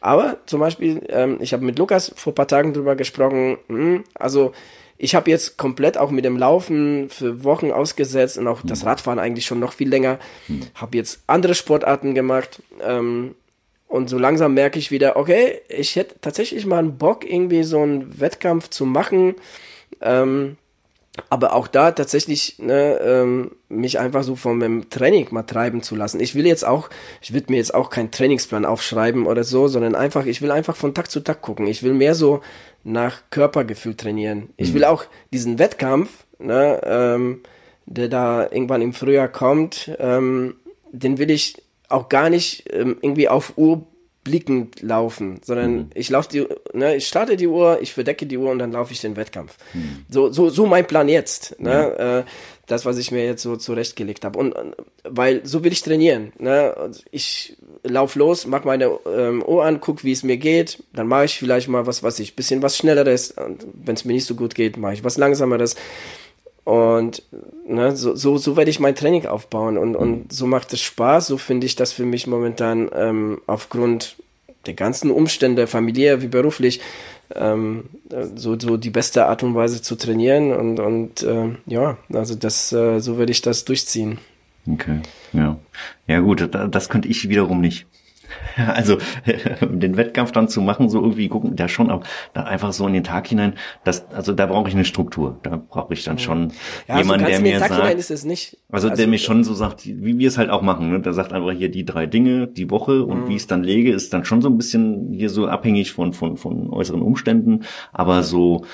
S2: Aber zum Beispiel, ähm, ich habe mit Lukas vor paar Tagen drüber gesprochen, mh, hm, also ich habe jetzt komplett auch mit dem Laufen für Wochen ausgesetzt und auch das hm. Radfahren eigentlich schon noch viel länger. Hm. Habe jetzt andere Sportarten gemacht. Ähm, und so langsam merke ich wieder, okay, ich hätte tatsächlich mal einen Bock, irgendwie so einen Wettkampf zu machen. Ähm, aber auch da tatsächlich ne, ähm, mich einfach so von meinem Training mal treiben zu lassen. Ich will jetzt auch, ich will mir jetzt auch keinen Trainingsplan aufschreiben oder so, sondern einfach, ich will einfach von Tag zu Tag gucken. Ich will mehr so nach Körpergefühl trainieren. Ich mhm. will auch diesen Wettkampf, ne, ähm, der da irgendwann im Frühjahr kommt, ähm, den will ich auch gar nicht ähm, irgendwie auf Uhr blickend laufen, sondern mhm. ich laufe die, ne, ich starte die Uhr, ich verdecke die Uhr und dann laufe ich den Wettkampf. Mhm. So, so, so mein Plan jetzt, ne, ja. äh, das, was ich mir jetzt so zurechtgelegt habe. Und weil so will ich trainieren. Ne? Ich lauf los, mach meine ähm, Uhr an, guck, wie es mir geht. Dann mache ich vielleicht mal was, was ich bisschen was schnelleres. Wenn es mir nicht so gut geht, mache ich was langsameres. Und ne, so, so, so werde ich mein Training aufbauen und, und so macht es Spaß. So finde ich das für mich momentan ähm, aufgrund der ganzen Umstände, familiär wie beruflich, ähm, so, so die beste Art und Weise zu trainieren. Und, und äh, ja, also das, äh, so werde ich das durchziehen.
S1: Okay, ja. Ja gut, das könnte ich wiederum nicht. Also den Wettkampf dann zu machen, so irgendwie gucken, da schon auch da einfach so in den Tag hinein, das, also da brauche ich eine Struktur. Da brauche ich dann schon ja, jemanden, der mir sagt, also, also, der mir schon so sagt, wie wir es halt auch machen. Ne? Der sagt einfach hier die drei Dinge die Woche und mhm. wie ich es dann lege, ist dann schon so ein bisschen hier so abhängig von von von äußeren Umständen, aber so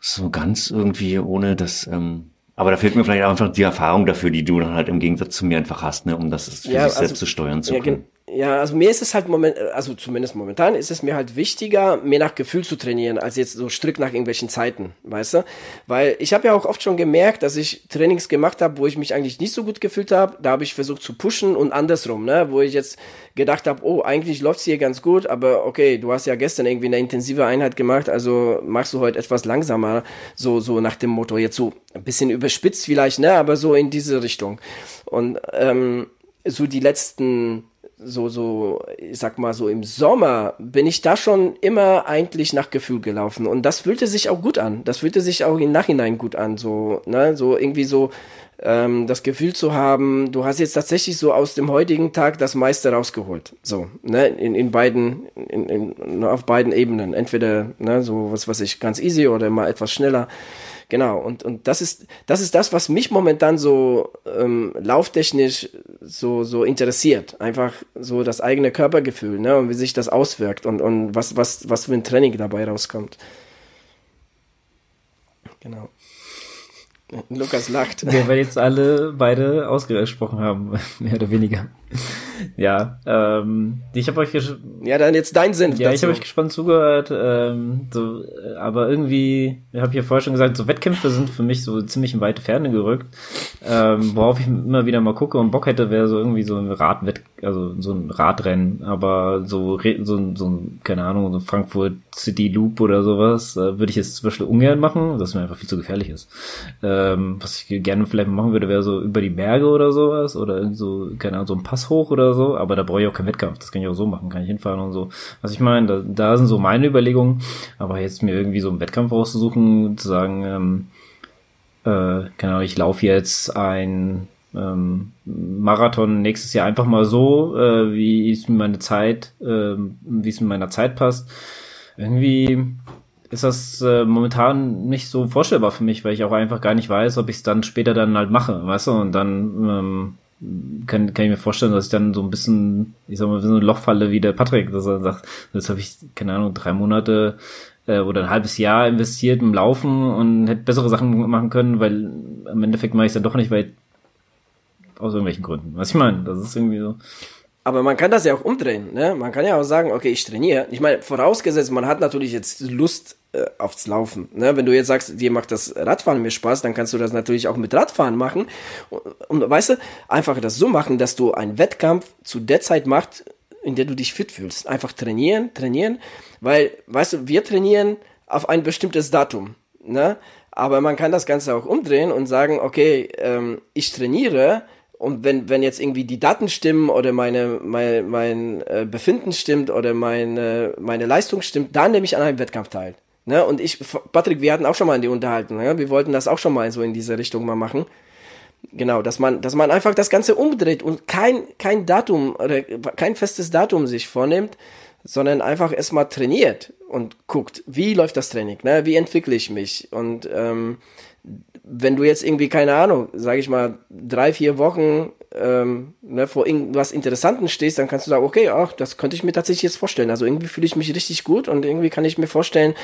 S1: so ganz irgendwie ohne das ähm, aber da fehlt mir vielleicht auch einfach die Erfahrung dafür, die du dann halt im Gegensatz zu mir einfach hast, ne, um das für ja, sich also, selbst zu steuern zu können.
S2: Ja, also mir ist es halt moment, also zumindest momentan ist es mir halt wichtiger, mehr nach Gefühl zu trainieren, als jetzt so strikt nach irgendwelchen Zeiten, weißt du? Weil ich habe ja auch oft schon gemerkt, dass ich Trainings gemacht habe, wo ich mich eigentlich nicht so gut gefühlt habe. Da habe ich versucht zu pushen und andersrum, ne? Wo ich jetzt gedacht habe, oh, eigentlich läuft's hier ganz gut, aber okay, du hast ja gestern irgendwie eine intensive Einheit gemacht, also machst du heute etwas langsamer, so so nach dem Motto, jetzt so ein bisschen überspitzt vielleicht, ne? Aber so in diese Richtung. Und ähm, so die letzten so, so, ich sag mal so im Sommer bin ich da schon immer eigentlich nach Gefühl gelaufen und das fühlte sich auch gut an. Das fühlte sich auch im Nachhinein gut an, so, ne, so irgendwie so, ähm, das Gefühl zu haben, du hast jetzt tatsächlich so aus dem heutigen Tag das meiste rausgeholt. So, ne, in, in beiden, in, in, auf beiden Ebenen. Entweder, ne, so was was ich, ganz easy oder mal etwas schneller. Genau, und, und das ist, das ist das, was mich momentan so ähm, lauftechnisch so, so interessiert. Einfach so das eigene Körpergefühl, ne? Und wie sich das auswirkt und, und was, was, was für ein Training dabei rauskommt. Genau. Lukas lacht.
S3: Ja, weil jetzt alle beide ausgesprochen haben, mehr oder weniger. Ja, ähm, ich habe euch
S2: ja dann jetzt dein Sinn.
S3: Ja, dazu. ich habe euch gespannt zugehört. Ähm, so, äh, aber irgendwie, ich habe ja vorher schon gesagt, so Wettkämpfe sind für mich so ziemlich in weite Ferne gerückt. Ähm, worauf ich immer wieder mal gucke und Bock hätte, wäre so irgendwie so ein Radwett, also so ein Radrennen, aber so so, so ein, keine Ahnung, so Frankfurt City Loop oder sowas, äh, würde ich jetzt zum Beispiel ungern machen, dass mir einfach viel zu gefährlich ist. Ähm, was ich gerne vielleicht machen würde, wäre so über die Berge oder sowas oder irgendwie so, keine Ahnung, so ein Pass hoch oder so, aber da brauche ich auch keinen Wettkampf, das kann ich auch so machen, kann ich hinfahren und so. Was ich meine, da, da sind so meine Überlegungen, aber jetzt mir irgendwie so einen Wettkampf rauszusuchen, zu sagen, ähm, äh, keine Ahnung, ich laufe jetzt ein ähm, Marathon nächstes Jahr einfach mal so, äh, wie es mir meine Zeit, äh, wie es mit meiner Zeit passt irgendwie ist das äh, momentan nicht so vorstellbar für mich, weil ich auch einfach gar nicht weiß, ob ich es dann später dann halt mache, weißt du? Und dann ähm, kann, kann ich mir vorstellen, dass ich dann so ein bisschen, ich sag mal, so ein Loch falle wie der Patrick, dass er sagt, jetzt habe ich, keine Ahnung, drei Monate äh, oder ein halbes Jahr investiert im Laufen und hätte bessere Sachen machen können, weil im Endeffekt mache ich es dann doch nicht, weil aus irgendwelchen Gründen. Was ich meine, das ist irgendwie so.
S2: Aber man kann das ja auch umdrehen, ne? Man kann ja auch sagen, okay, ich trainiere. Ich meine, vorausgesetzt, man hat natürlich jetzt Lust äh, aufs Laufen. Ne? Wenn du jetzt sagst, dir macht das Radfahren mir Spaß, dann kannst du das natürlich auch mit Radfahren machen. Und, und weißt du, einfach das so machen, dass du einen Wettkampf zu der Zeit machst, in der du dich fit fühlst. Einfach trainieren, trainieren, weil, weißt du, wir trainieren auf ein bestimmtes Datum, ne? Aber man kann das Ganze auch umdrehen und sagen, okay, ähm, ich trainiere und wenn, wenn jetzt irgendwie die Daten stimmen oder meine, mein, mein äh, Befinden stimmt oder meine, meine Leistung stimmt, dann nehme ich an einem Wettkampf teil. Ne? Und ich, Patrick, wir hatten auch schon mal in die Unterhaltung, ne? wir wollten das auch schon mal so in diese Richtung mal machen. Genau, dass man, dass man einfach das Ganze umdreht und kein, kein Datum oder kein festes Datum sich vornimmt, sondern einfach erstmal trainiert und guckt, wie läuft das Training, ne? wie entwickle ich mich und ähm, wenn du jetzt irgendwie, keine Ahnung, sage ich mal, drei, vier Wochen ähm, ne, vor irgendwas Interessanten stehst, dann kannst du sagen, okay, ach, das könnte ich mir tatsächlich jetzt vorstellen. Also irgendwie fühle ich mich richtig gut und irgendwie kann ich mir vorstellen,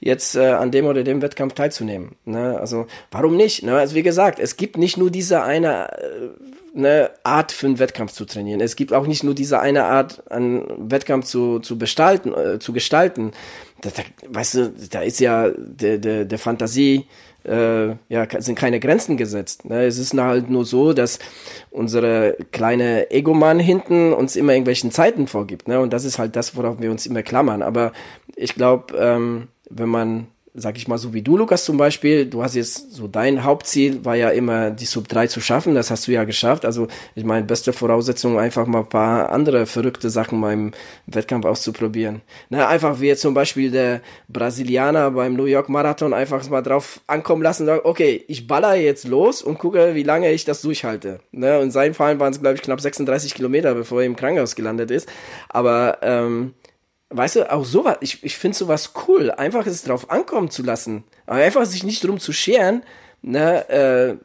S2: jetzt äh, an dem oder dem Wettkampf teilzunehmen. Ne? Also warum nicht? Ne? Also wie gesagt, es gibt nicht nur diese eine äh, ne Art für einen Wettkampf zu trainieren. Es gibt auch nicht nur diese eine Art, einen Wettkampf zu, zu gestalten, äh, zu gestalten. Da, da, weißt du, da ist ja der, der, der Fantasie äh, ja, sind keine Grenzen gesetzt. Ne? Es ist halt nur so, dass unsere kleine Egomann hinten uns immer irgendwelchen Zeiten vorgibt. Ne? Und das ist halt das, worauf wir uns immer klammern. Aber ich glaube, ähm, wenn man sag ich mal, so wie du, Lukas, zum Beispiel, du hast jetzt so dein Hauptziel war ja immer, die Sub 3 zu schaffen, das hast du ja geschafft. Also, ich meine, beste Voraussetzung, einfach mal ein paar andere verrückte Sachen beim Wettkampf auszuprobieren. Na, einfach wie jetzt zum Beispiel der Brasilianer beim New York Marathon einfach mal drauf ankommen lassen sagen, okay, ich baller jetzt los und gucke, wie lange ich das durchhalte. Ne? Und in seinem Fall waren es, glaube ich, knapp 36 Kilometer, bevor er im Krankenhaus gelandet ist. Aber, ähm, weißt du, auch sowas, ich, ich finde sowas cool, einfach es drauf ankommen zu lassen. Aber einfach sich nicht drum zu scheren, ne, äh,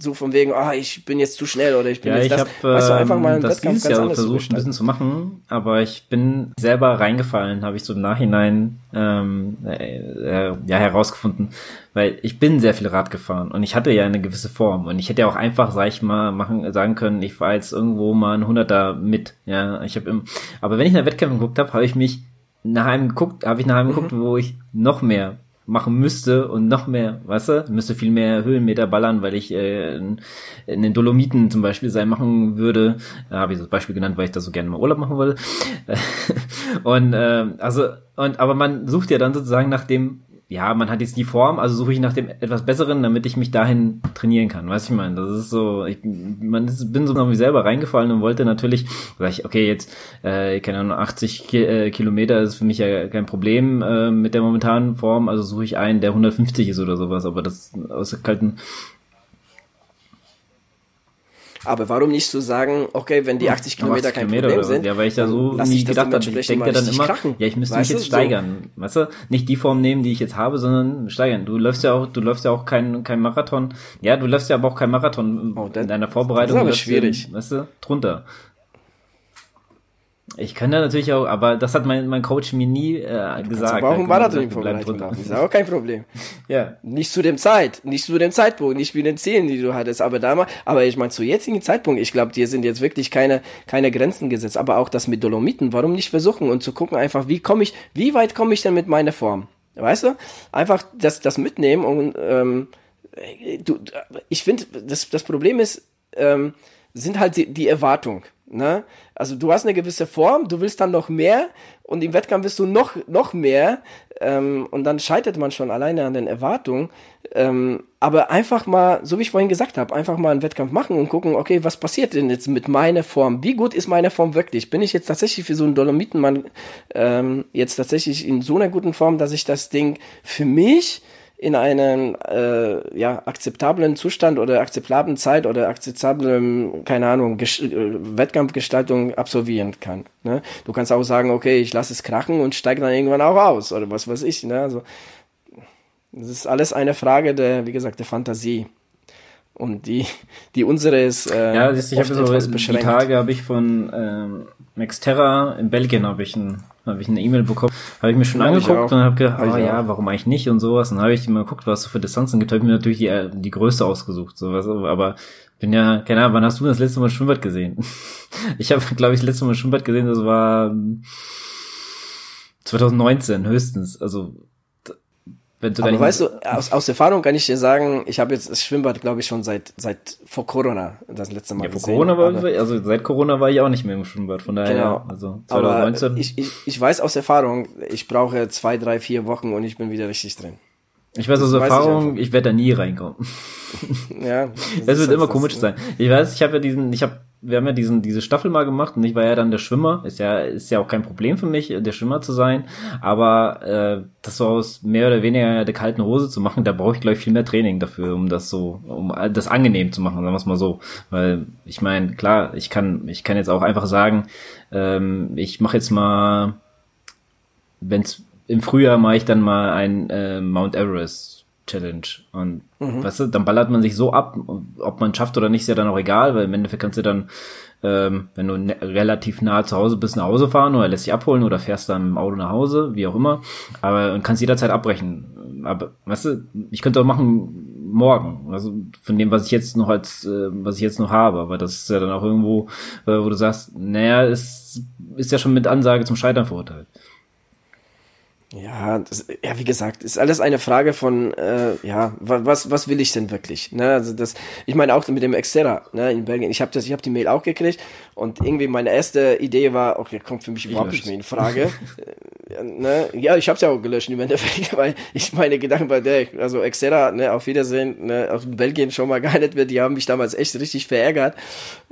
S2: so von wegen, ah, ich bin jetzt zu schnell oder ich bin
S3: ja,
S2: jetzt
S3: ich
S2: das.
S3: Hab,
S2: weißt du, einfach mal
S3: ähm, das
S2: Wettkampf
S3: dieses Jahr versucht, ein bisschen zu machen, aber ich bin selber reingefallen, habe ich so im Nachhinein ähm, äh, äh, ja herausgefunden, weil ich bin sehr viel Rad gefahren und ich hatte ja eine gewisse Form und ich hätte ja auch einfach, sag ich mal, machen sagen können, ich war jetzt irgendwo mal ein Hunderter mit, ja, ich habe aber wenn ich nach Wettkämpfen geguckt habe, habe ich mich nach einem geguckt, habe ich nach einem mhm. geguckt, wo ich noch mehr machen müsste und noch mehr, weißt du, müsste viel mehr Höhenmeter ballern, weil ich äh, in, den Dolomiten zum Beispiel sein machen würde. Da habe ich das Beispiel genannt, weil ich da so gerne mal Urlaub machen wollte. und äh, also und aber man sucht ja dann sozusagen nach dem ja, man hat jetzt die Form, also suche ich nach dem etwas Besseren, damit ich mich dahin trainieren kann. Weißt du, ich meine, das ist so, ich man ist, bin so noch mich selber reingefallen und wollte natürlich, sag ich, okay, jetzt, äh, keine Ahnung, 80 Ki äh, Kilometer ist für mich ja kein Problem äh, mit der momentanen Form, also suche ich einen, der 150 ist oder sowas, aber das aus kalten
S2: aber warum nicht so sagen, okay, wenn die 80 hm, Kilometer 80 kein Kilometer Problem sind,
S3: ja, weil ich da so nie gedacht habe, ich denke dann immer, krachen. ja, ich müsste weißt mich jetzt steigern, so. weißt du, nicht die Form nehmen, die ich jetzt habe, sondern steigern. Du läufst ja auch, du läufst ja auch kein kein Marathon. Ja, du läufst ja aber auch kein Marathon oh, in deiner Vorbereitung. Das
S2: ist aber schwierig,
S3: weißt du, drunter. Ich kann da natürlich auch, aber das hat mein, mein Coach mir nie äh, gesagt.
S2: Aber auch ein Marathon vorbereitet Das ist auch kein Problem. ja. Nicht zu dem Zeit, nicht zu dem Zeitpunkt, nicht mit den Zielen, die du hattest, aber damals, aber ich meine, zu jetzigen Zeitpunkt, ich glaube, dir sind jetzt wirklich keine, keine Grenzen gesetzt, aber auch das mit Dolomiten, warum nicht versuchen und zu gucken einfach, wie komme ich, wie weit komme ich denn mit meiner Form? Weißt du? Einfach das, das mitnehmen und, ähm, du, ich finde, das, das Problem ist, ähm, sind halt die, die Erwartung. Ne? Also du hast eine gewisse Form, du willst dann noch mehr und im Wettkampf willst du noch, noch mehr ähm, und dann scheitert man schon alleine an den Erwartungen. Ähm, aber einfach mal, so wie ich vorhin gesagt habe, einfach mal einen Wettkampf machen und gucken, okay, was passiert denn jetzt mit meiner Form? Wie gut ist meine Form wirklich? Bin ich jetzt tatsächlich für so einen Dolomitenmann ähm, jetzt tatsächlich in so einer guten Form, dass ich das Ding für mich in einem äh, ja, akzeptablen Zustand oder akzeptablen Zeit oder akzeptablen, keine Ahnung, Ges äh, Wettkampfgestaltung absolvieren kann. Ne? Du kannst auch sagen, okay, ich lasse es krachen und steige dann irgendwann auch aus oder was weiß ich. Ne? Also, das ist alles eine Frage der, wie gesagt, der Fantasie. Und die, die unsere ist.
S3: Äh, ja, ich habe so die Tage habe ich von ähm, Max Terra in Belgien habe ich ein habe ich eine E-Mail bekommen, habe ich mir schon angeguckt und habe gedacht, oh ja, warum eigentlich nicht und sowas. Und dann habe ich mal geguckt, was so für Distanzen gibt, habe ich mir natürlich die, äh, die größte ausgesucht, sowas. Aber bin ja, keine Ahnung, wann hast du das letzte Mal Schwimmbad gesehen? ich habe, glaube ich, das letzte Mal Schwimmbad gesehen, das war 2019 ähm, höchstens. Also
S2: wenn sogar Aber weißt du, aus, aus Erfahrung kann ich dir sagen, ich habe jetzt das Schwimmbad, glaube ich, schon seit seit vor Corona das letzte Mal ja,
S3: vor gesehen. Corona war, also seit Corona war ich auch nicht mehr im Schwimmbad, von daher, genau. also
S2: 2019. Aber ich, ich, ich weiß aus Erfahrung, ich brauche zwei, drei, vier Wochen und ich bin wieder richtig drin.
S3: Ich weiß aus Erfahrung, ich, ich werde da nie reinkommen. ja. Das, wird immer komisch sein. Ich weiß, ich habe ja diesen, ich habe wir haben ja diesen, diese Staffel mal gemacht und ich war ja dann der Schwimmer. Ist ja, ist ja auch kein Problem für mich, der Schwimmer zu sein. Aber äh, das so aus mehr oder weniger der kalten Hose zu machen, da brauche ich, glaube ich, viel mehr Training dafür, um das so, um das angenehm zu machen, sagen wir es mal so. Weil ich meine, klar, ich kann, ich kann jetzt auch einfach sagen, ähm, ich mache jetzt mal, wenn's im Frühjahr mache ich dann mal ein äh, Mount Everest Challenge. Und mhm. weißt du, dann ballert man sich so ab, ob man schafft oder nicht, ist ja dann auch egal, weil im Endeffekt kannst du dann, ähm, wenn du ne relativ nah zu Hause bist, nach Hause fahren oder lässt dich abholen oder fährst dann im Auto nach Hause, wie auch immer. Aber und kannst jederzeit abbrechen. Aber weißt du, ich könnte auch machen morgen. Also von dem, was ich jetzt noch als, äh, was ich jetzt noch habe. Aber das ist ja dann auch irgendwo, äh, wo du sagst, naja, ist, ist ja schon mit Ansage zum Scheitern verurteilt.
S2: Ja, das, ja, wie gesagt, ist alles eine Frage von, äh, ja, was, was will ich denn wirklich? Ne? Also das, ich meine auch mit dem Xterra ne, in Belgien. Ich habe das, ich habe die Mail auch gekriegt und irgendwie meine erste Idee war, okay, kommt für mich überhaupt nicht mehr in Frage. Äh, ne? Ja, ich habe es ja auch gelöscht im Endeffekt, weil ich meine Gedanken bei der, also Xterra, ne, auf Wiedersehen, ne, aus Belgien schon mal gehandelt wird, die haben mich damals echt richtig verärgert.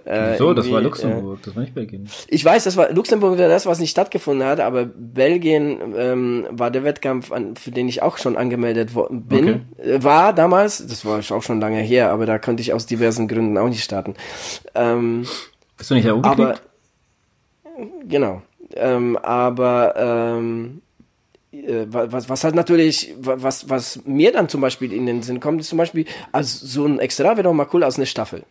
S3: Äh, so, das war Luxemburg, äh, das war nicht Belgien.
S2: Ich weiß, das war Luxemburg das, was nicht stattgefunden hat, aber Belgien ähm, war der Wettkampf, an, für den ich auch schon angemeldet bin. Okay. Äh, war damals, das war auch schon lange her, aber da konnte ich aus diversen Gründen auch nicht starten. Ähm,
S3: Bist du nicht da aber
S2: Genau. Ähm, aber ähm, äh, was, was halt natürlich, was, was mir dann zum Beispiel in den Sinn kommt, ist zum Beispiel, also so ein Extra wäre doch mal cool aus einer Staffel.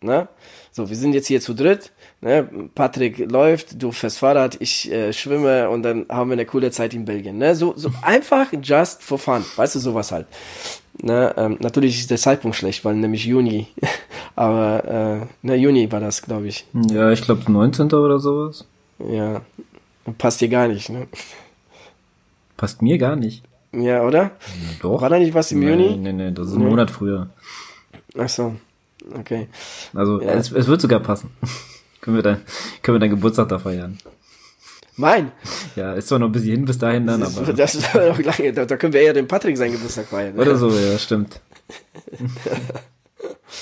S2: Ne? So, wir sind jetzt hier zu dritt. Ne? Patrick läuft, du fährst Fahrrad, ich äh, schwimme und dann haben wir eine coole Zeit in Belgien. Ne? So, so einfach just for fun. Weißt du, sowas halt. Ne? Ähm, natürlich ist der Zeitpunkt schlecht, weil nämlich Juni. Aber äh, ne, Juni war das, glaube ich.
S3: Ja, ich glaube 19. oder sowas.
S2: Ja, passt dir gar nicht. Ne?
S3: Passt mir gar nicht.
S2: Ja, oder?
S3: Doch.
S2: War da nicht was im
S3: nee,
S2: Juni?
S3: Nee, nee, das ist ein nee. Monat früher.
S2: Ach so. Okay.
S3: Also ja. es, es wird sogar passen. Können wir dann können wir deinen Geburtstag da feiern.
S2: Mein?
S3: Ja, ist zwar noch ein bisschen hin bis dahin dann,
S2: aber. Das ist noch lange, da, da können wir eher den Patrick seinen Geburtstag feiern.
S3: Oder so, ja, stimmt.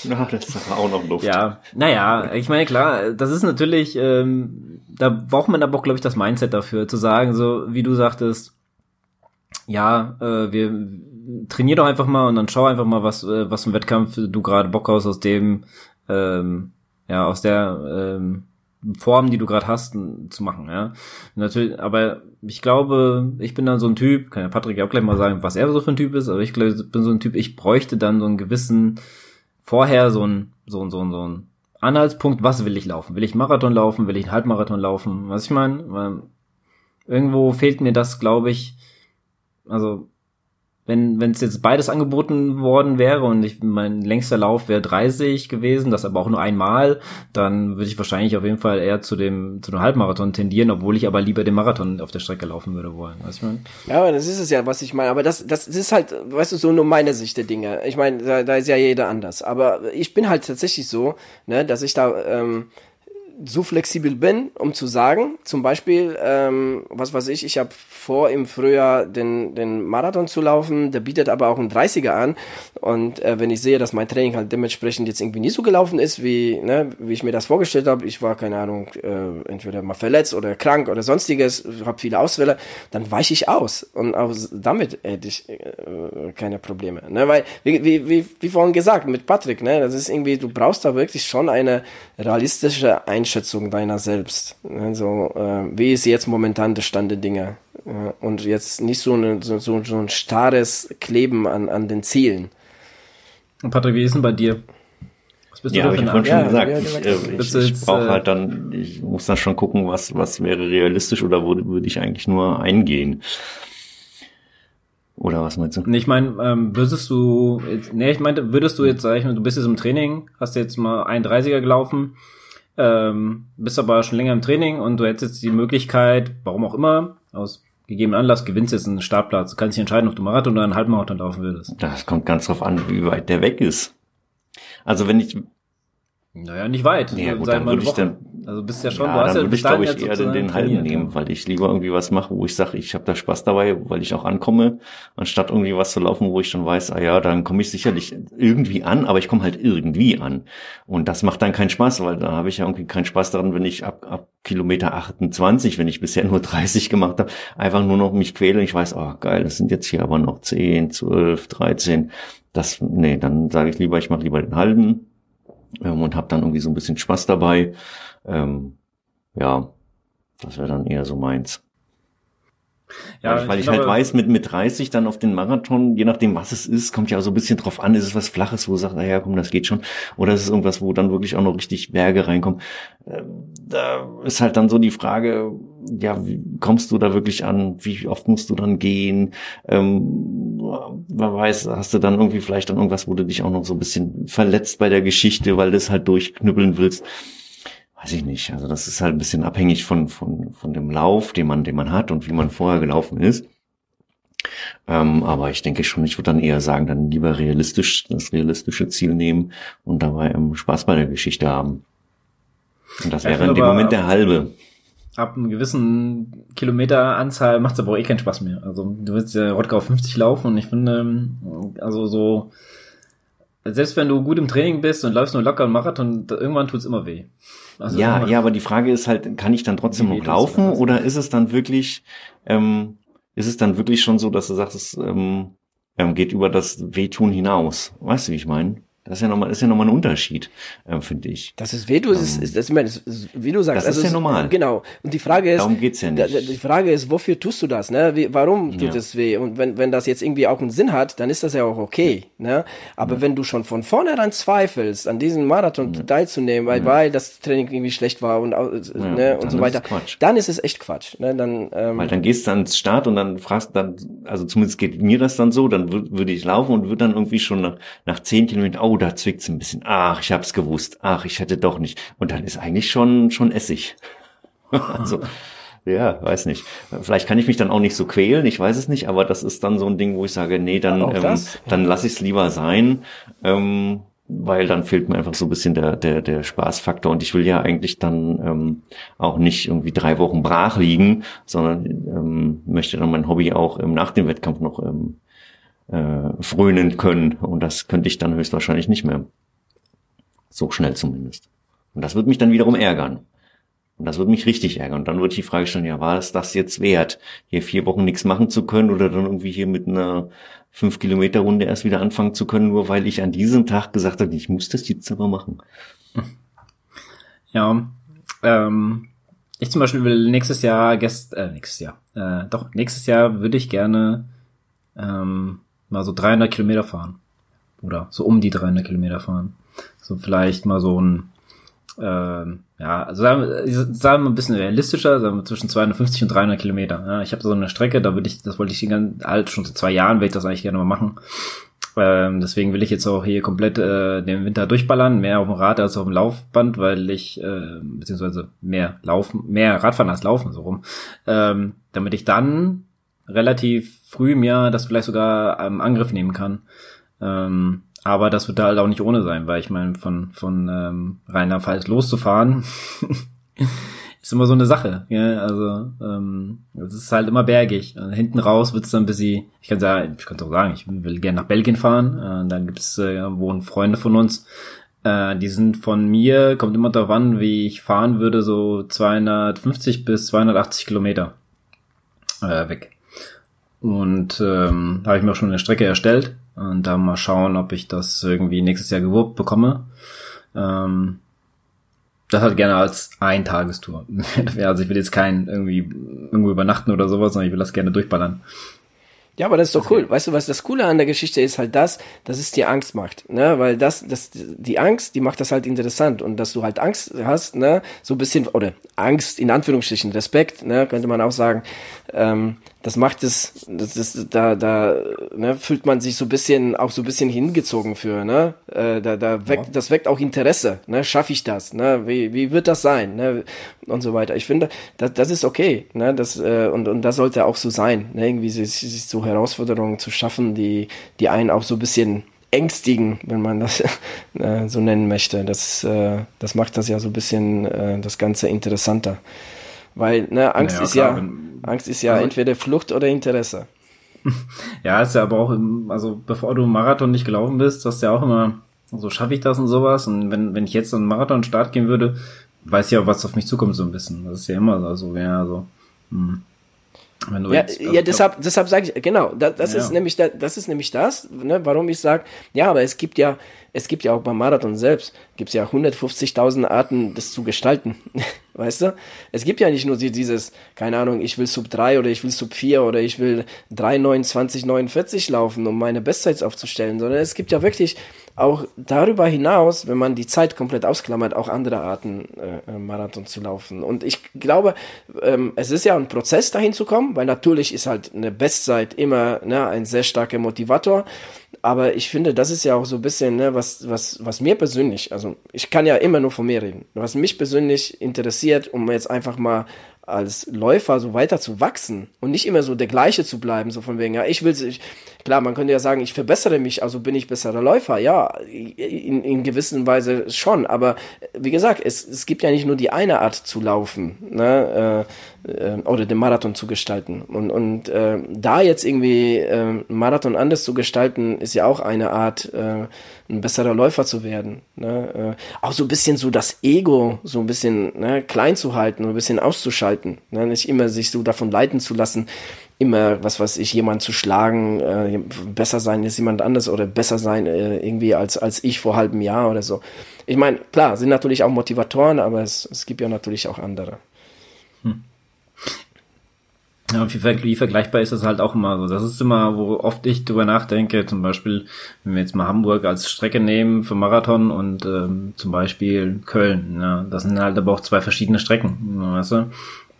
S1: Na, das ist aber auch noch Luft.
S3: Ja, naja, ich meine, klar, das ist natürlich, ähm, da braucht man aber auch, glaube ich, das Mindset dafür, zu sagen, so wie du sagtest, ja, äh, wir trainier doch einfach mal und dann schau einfach mal, was, äh, was im Wettkampf du gerade Bock hast aus dem, ähm, ja, aus der ähm, Form, die du gerade hast, zu machen, ja. Natürlich, aber ich glaube, ich bin dann so ein Typ, kann ja Patrick ja auch gleich mal sagen, was er so für ein Typ ist, aber ich glaube, ich bin so ein Typ, ich bräuchte dann so einen gewissen, vorher so ein, so ein, so ein, so ein Anhaltspunkt, was will ich laufen? Will ich Marathon laufen? Will ich einen Halbmarathon laufen? Was ich meine? Irgendwo fehlt mir das, glaube ich, also wenn wenn es jetzt beides angeboten worden wäre und ich, mein längster Lauf wäre 30 gewesen, das aber auch nur einmal, dann würde ich wahrscheinlich auf jeden Fall eher zu dem zu einem Halbmarathon tendieren, obwohl ich aber lieber den Marathon auf der Strecke laufen würde wollen. Weißt du,
S2: Ja, das ist es ja, was ich meine. Aber das das ist halt, weißt du, so nur meine Sicht der Dinge. Ich meine, da, da ist ja jeder anders. Aber ich bin halt tatsächlich so, ne, dass ich da ähm, so flexibel bin, um zu sagen, zum Beispiel, ähm, was weiß ich, ich habe vor, im Frühjahr den, den Marathon zu laufen, der bietet aber auch einen 30er an. Und äh, wenn ich sehe, dass mein Training halt dementsprechend jetzt irgendwie nicht so gelaufen ist, wie, ne, wie ich mir das vorgestellt habe, ich war, keine Ahnung, äh, entweder mal verletzt oder krank oder sonstiges, habe viele Ausfälle, dann weiche ich aus. Und auch damit hätte ich äh, keine Probleme, ne, weil, wie, wie, wie, wie vorhin gesagt, mit Patrick, ne, das ist irgendwie, du brauchst da wirklich schon eine realistische Einstellung Einschätzung deiner selbst. Also, äh, wie ist jetzt momentan der Stand der Dinge? Äh, und jetzt nicht so, eine, so, so, so ein starres Kleben an, an den Zielen.
S3: Und Patrick, wie ist denn bei dir?
S1: Was bist ja, du ich habe schon gesagt, ich, äh, ich, ich brauche äh, halt dann, ich muss dann schon gucken, was, was wäre realistisch oder würde, würde ich eigentlich nur eingehen. Oder was meinst du?
S3: Nee, ich meine, ähm, würdest du, nee, ich meinte, würdest du jetzt, sag ich mal, du bist jetzt im Training, hast jetzt mal 31er gelaufen, ähm, bist aber schon länger im Training und du hättest jetzt die Möglichkeit, warum auch immer, aus gegebenen Anlass gewinnst jetzt einen Startplatz. Du kannst dich entscheiden, ob du Marathon oder einen Halbmarathon laufen würdest.
S1: Das kommt ganz drauf an, wie weit der weg ist. Also wenn ich,
S3: naja, nicht weit.
S1: Ja, gut, dann würde ich dann,
S3: also bist ja schon,
S1: ja,
S3: du hast
S1: dann
S3: ja
S1: würde ich glaube ich eher den, den halben nehmen, ja. weil ich lieber irgendwie was mache, wo ich sage, ich habe da Spaß dabei, weil ich auch ankomme, anstatt irgendwie was zu laufen, wo ich schon weiß, ah ja, dann komme ich sicherlich irgendwie an, aber ich komme halt irgendwie an. Und das macht dann keinen Spaß, weil da habe ich ja irgendwie keinen Spaß daran, wenn ich ab, ab Kilometer 28, wenn ich bisher nur 30 gemacht habe, einfach nur noch mich quäle und ich weiß, oh geil, das sind jetzt hier aber noch 10, 12, 13. Das, nee, dann sage ich lieber, ich mache lieber den halben ähm, und habe dann irgendwie so ein bisschen Spaß dabei. Ähm, ja, das wäre dann eher so meins. Ja, weil, weil ich, ich halt weiß, mit, mit 30 dann auf den Marathon, je nachdem was es ist, kommt ja auch so ein bisschen drauf an, ist es was Flaches, wo du sagst, naja, komm, das geht schon, oder ist es irgendwas, wo dann wirklich auch noch richtig Berge reinkommen. Ähm, da ist halt dann so die Frage, ja, wie kommst du da wirklich an? Wie oft musst du dann gehen? Ähm, wer weiß, hast du dann irgendwie vielleicht dann irgendwas, wo du dich auch noch so ein bisschen verletzt bei der Geschichte, weil du es halt durchknüppeln willst weiß ich nicht. Also das ist halt ein bisschen abhängig von, von, von dem Lauf, den man, den man hat und wie man vorher gelaufen ist. Ähm, aber ich denke schon, ich würde dann eher sagen, dann lieber realistisch, das realistische Ziel nehmen und dabei ähm, Spaß bei der Geschichte haben. Und das wäre in dem Moment der halbe.
S3: Ab einem gewissen Kilometeranzahl macht es aber auch eh keinen Spaß mehr. Also du willst ja Rodka auf 50 laufen und ich finde, also so, selbst wenn du gut im Training bist und läufst nur locker einen Marathon, irgendwann tut's immer weh.
S1: Also ja, ja, aber die Frage ist halt, kann ich dann trotzdem noch laufen oder ist es dann wirklich, ähm, ist es dann wirklich schon so, dass du sagst, es ähm, ähm, geht über das Wehtun hinaus? Weißt du, wie ich meine? Das ist ja nochmal, ist ja nochmal ein Unterschied, äh, finde ich.
S2: Das ist, wie du, ähm, ist, ist, das, ich meine, wie du sagst.
S1: Das also ist ja normal.
S2: Genau. Und die Frage ist.
S1: Darum geht's ja nicht.
S2: Die Frage ist, wofür tust du das, ne? Wie, warum tut ja. es weh? Und wenn, wenn das jetzt irgendwie auch einen Sinn hat, dann ist das ja auch okay, ne? Aber ja. wenn du schon von vornherein zweifelst, an diesem Marathon ja. teilzunehmen, weil, weil das Training irgendwie schlecht war und, ne, und so weiter, ist dann ist es echt Quatsch, ne? Dann,
S1: ähm, weil dann gehst du ans Start und dann fragst dann, also zumindest geht mir das dann so, dann würde ich laufen und würde dann irgendwie schon nach, nach zehn Kilometern, oh, da zwickt's ein bisschen ach, ich hab's gewusst, ach, ich hätte doch nicht. Und dann ist eigentlich schon, schon Essig. also, ja, weiß nicht. Vielleicht kann ich mich dann auch nicht so quälen, ich weiß es nicht, aber das ist dann so ein Ding, wo ich sage, nee, dann, ähm, dann lass ich es lieber sein, ähm, weil dann fehlt mir einfach so ein bisschen der, der, der Spaßfaktor und ich will ja eigentlich dann ähm, auch nicht irgendwie drei Wochen brach liegen, sondern ähm, möchte dann mein Hobby auch ähm, nach dem Wettkampf noch ähm, äh, frönen können und das könnte ich dann höchstwahrscheinlich nicht mehr. So schnell zumindest. Und das wird mich dann wiederum ärgern. Und das wird mich richtig ärgern. Und dann wird die Frage stellen, ja, war es das jetzt wert, hier vier Wochen nichts machen zu können oder dann irgendwie hier mit einer fünf Kilometer Runde erst wieder anfangen zu können, nur weil ich an diesem Tag gesagt habe, ich muss das jetzt aber machen.
S3: Ja, ähm, ich zum Beispiel will nächstes Jahr, gest, äh, nächstes Jahr, äh, doch, nächstes Jahr würde ich gerne ähm, mal so 300 Kilometer fahren. Oder so um die 300 Kilometer fahren. So vielleicht mal so ein, ähm, ja, sagen, wir, sagen wir ein bisschen realistischer, sagen wir zwischen 250 und 300 Kilometer. Ja, ich habe so eine Strecke, da würde ich, das wollte ich die ganze, halt schon seit zwei Jahren, will ich das eigentlich gerne mal machen. Ähm, deswegen will ich jetzt auch hier komplett äh, den Winter durchballern, mehr auf dem Rad als auf dem Laufband, weil ich, äh, beziehungsweise mehr laufen, mehr Radfahren als laufen, so rum. Ähm, damit ich dann relativ früh mir das vielleicht sogar am Angriff nehmen kann. Ähm, aber das wird da halt auch nicht ohne sein, weil ich meine, von, von ähm, Rheinland-Pfalz loszufahren, ist immer so eine Sache. Ja? Also ähm, es ist halt immer bergig. Und hinten raus wird's dann ein bisschen, ich kann sagen, ich könnte auch sagen, ich will gerne nach Belgien fahren. Äh, dann gibt's äh, wohnen Freunde von uns, äh, die sind von mir, kommt immer darauf an, wie ich fahren würde, so 250 bis 280 Kilometer äh, weg. Und ähm, habe ich mir auch schon eine Strecke erstellt und dann mal schauen, ob ich das irgendwie nächstes Jahr gewuppt bekomme. Ähm, das halt gerne als Eintagestour. also ich will jetzt kein irgendwie irgendwo übernachten oder sowas, sondern ich will das gerne durchballern.
S2: Ja, aber das ist doch cool. Weißt du, was das Coole an der Geschichte ist halt das, dass es dir Angst macht, ne? Weil das, das, die Angst, die macht das halt interessant und dass du halt Angst hast, ne? So ein bisschen, oder Angst in Anführungsstrichen, Respekt, ne? Könnte man auch sagen, ähm, das macht es, das ist, da, da ne, fühlt man sich so ein bisschen, auch so ein bisschen hingezogen für, ne? Äh, da, da weckt, ja. das weckt auch Interesse, ne? Schaffe ich das, ne? Wie, wie wird das sein, ne? Und so weiter. Ich finde, das, das ist okay, ne? Das, äh, und, und das sollte auch so sein, ne? Irgendwie sich, sich so Herausforderungen zu schaffen, die, die einen auch so ein bisschen ängstigen, wenn man das äh, so nennen möchte. Das, äh, das macht das ja so ein bisschen äh, das Ganze interessanter. Weil ne, Angst naja, ist klar, ja Angst ist ja also, entweder Flucht oder Interesse.
S3: Ja, ist ja aber auch, im, also bevor du Marathon nicht gelaufen bist, hast du ja auch immer, so schaffe ich das und sowas. Und wenn, wenn ich jetzt einen Marathon Start gehen würde, weiß ich ja, was auf mich zukommt so ein bisschen. Das ist ja immer so, ja, so. Hm.
S2: Wenn du ja, jetzt, also ja, deshalb, deshalb sage ich, genau, das, das ja. ist nämlich das, das ist nämlich das, ne, warum ich sage, ja, aber es gibt ja, es gibt ja auch beim Marathon selbst, gibt es ja 150.000 Arten, das zu gestalten. weißt du? Es gibt ja nicht nur dieses, keine Ahnung, ich will Sub 3 oder ich will Sub 4 oder ich will 3,29,49 laufen, um meine Bestzeit aufzustellen, sondern es gibt ja wirklich auch darüber hinaus, wenn man die Zeit komplett ausklammert, auch andere Arten äh, äh, Marathon zu laufen. Und ich glaube, ähm, es ist ja ein Prozess dahin zu kommen, weil natürlich ist halt eine Bestzeit immer ne, ein sehr starker Motivator. Aber ich finde, das ist ja auch so ein bisschen, ne, was, was, was mir persönlich, also ich kann ja immer nur von mir reden, was mich persönlich interessiert, um jetzt einfach mal als Läufer so weiter zu wachsen und nicht immer so der gleiche zu bleiben, so von wegen, ja, ich will, ich, klar, man könnte ja sagen, ich verbessere mich, also bin ich besserer Läufer, ja, in, in gewissen Weise schon, aber wie gesagt, es, es gibt ja nicht nur die eine Art zu laufen, ne, äh, äh, oder den Marathon zu gestalten und, und äh, da jetzt irgendwie äh, Marathon anders zu gestalten, ist ja auch eine Art, äh, ein besserer Läufer zu werden. Ne? Äh, auch so ein bisschen so das Ego so ein bisschen ne, klein zu halten, ein bisschen auszuschalten. Ne? Nicht immer sich so davon leiten zu lassen, immer, was weiß ich, jemand zu schlagen, äh, besser sein als jemand anders oder besser sein äh, irgendwie als, als ich vor halbem Jahr oder so. Ich meine, klar, sind natürlich auch Motivatoren, aber es, es gibt ja natürlich auch andere. Hm.
S3: Ja, wie vergleichbar ist das halt auch immer so. Das ist immer, wo oft ich drüber nachdenke, zum Beispiel, wenn wir jetzt mal Hamburg als Strecke nehmen für Marathon und ähm, zum Beispiel Köln. Ja, das sind halt aber auch zwei verschiedene Strecken, weißt du?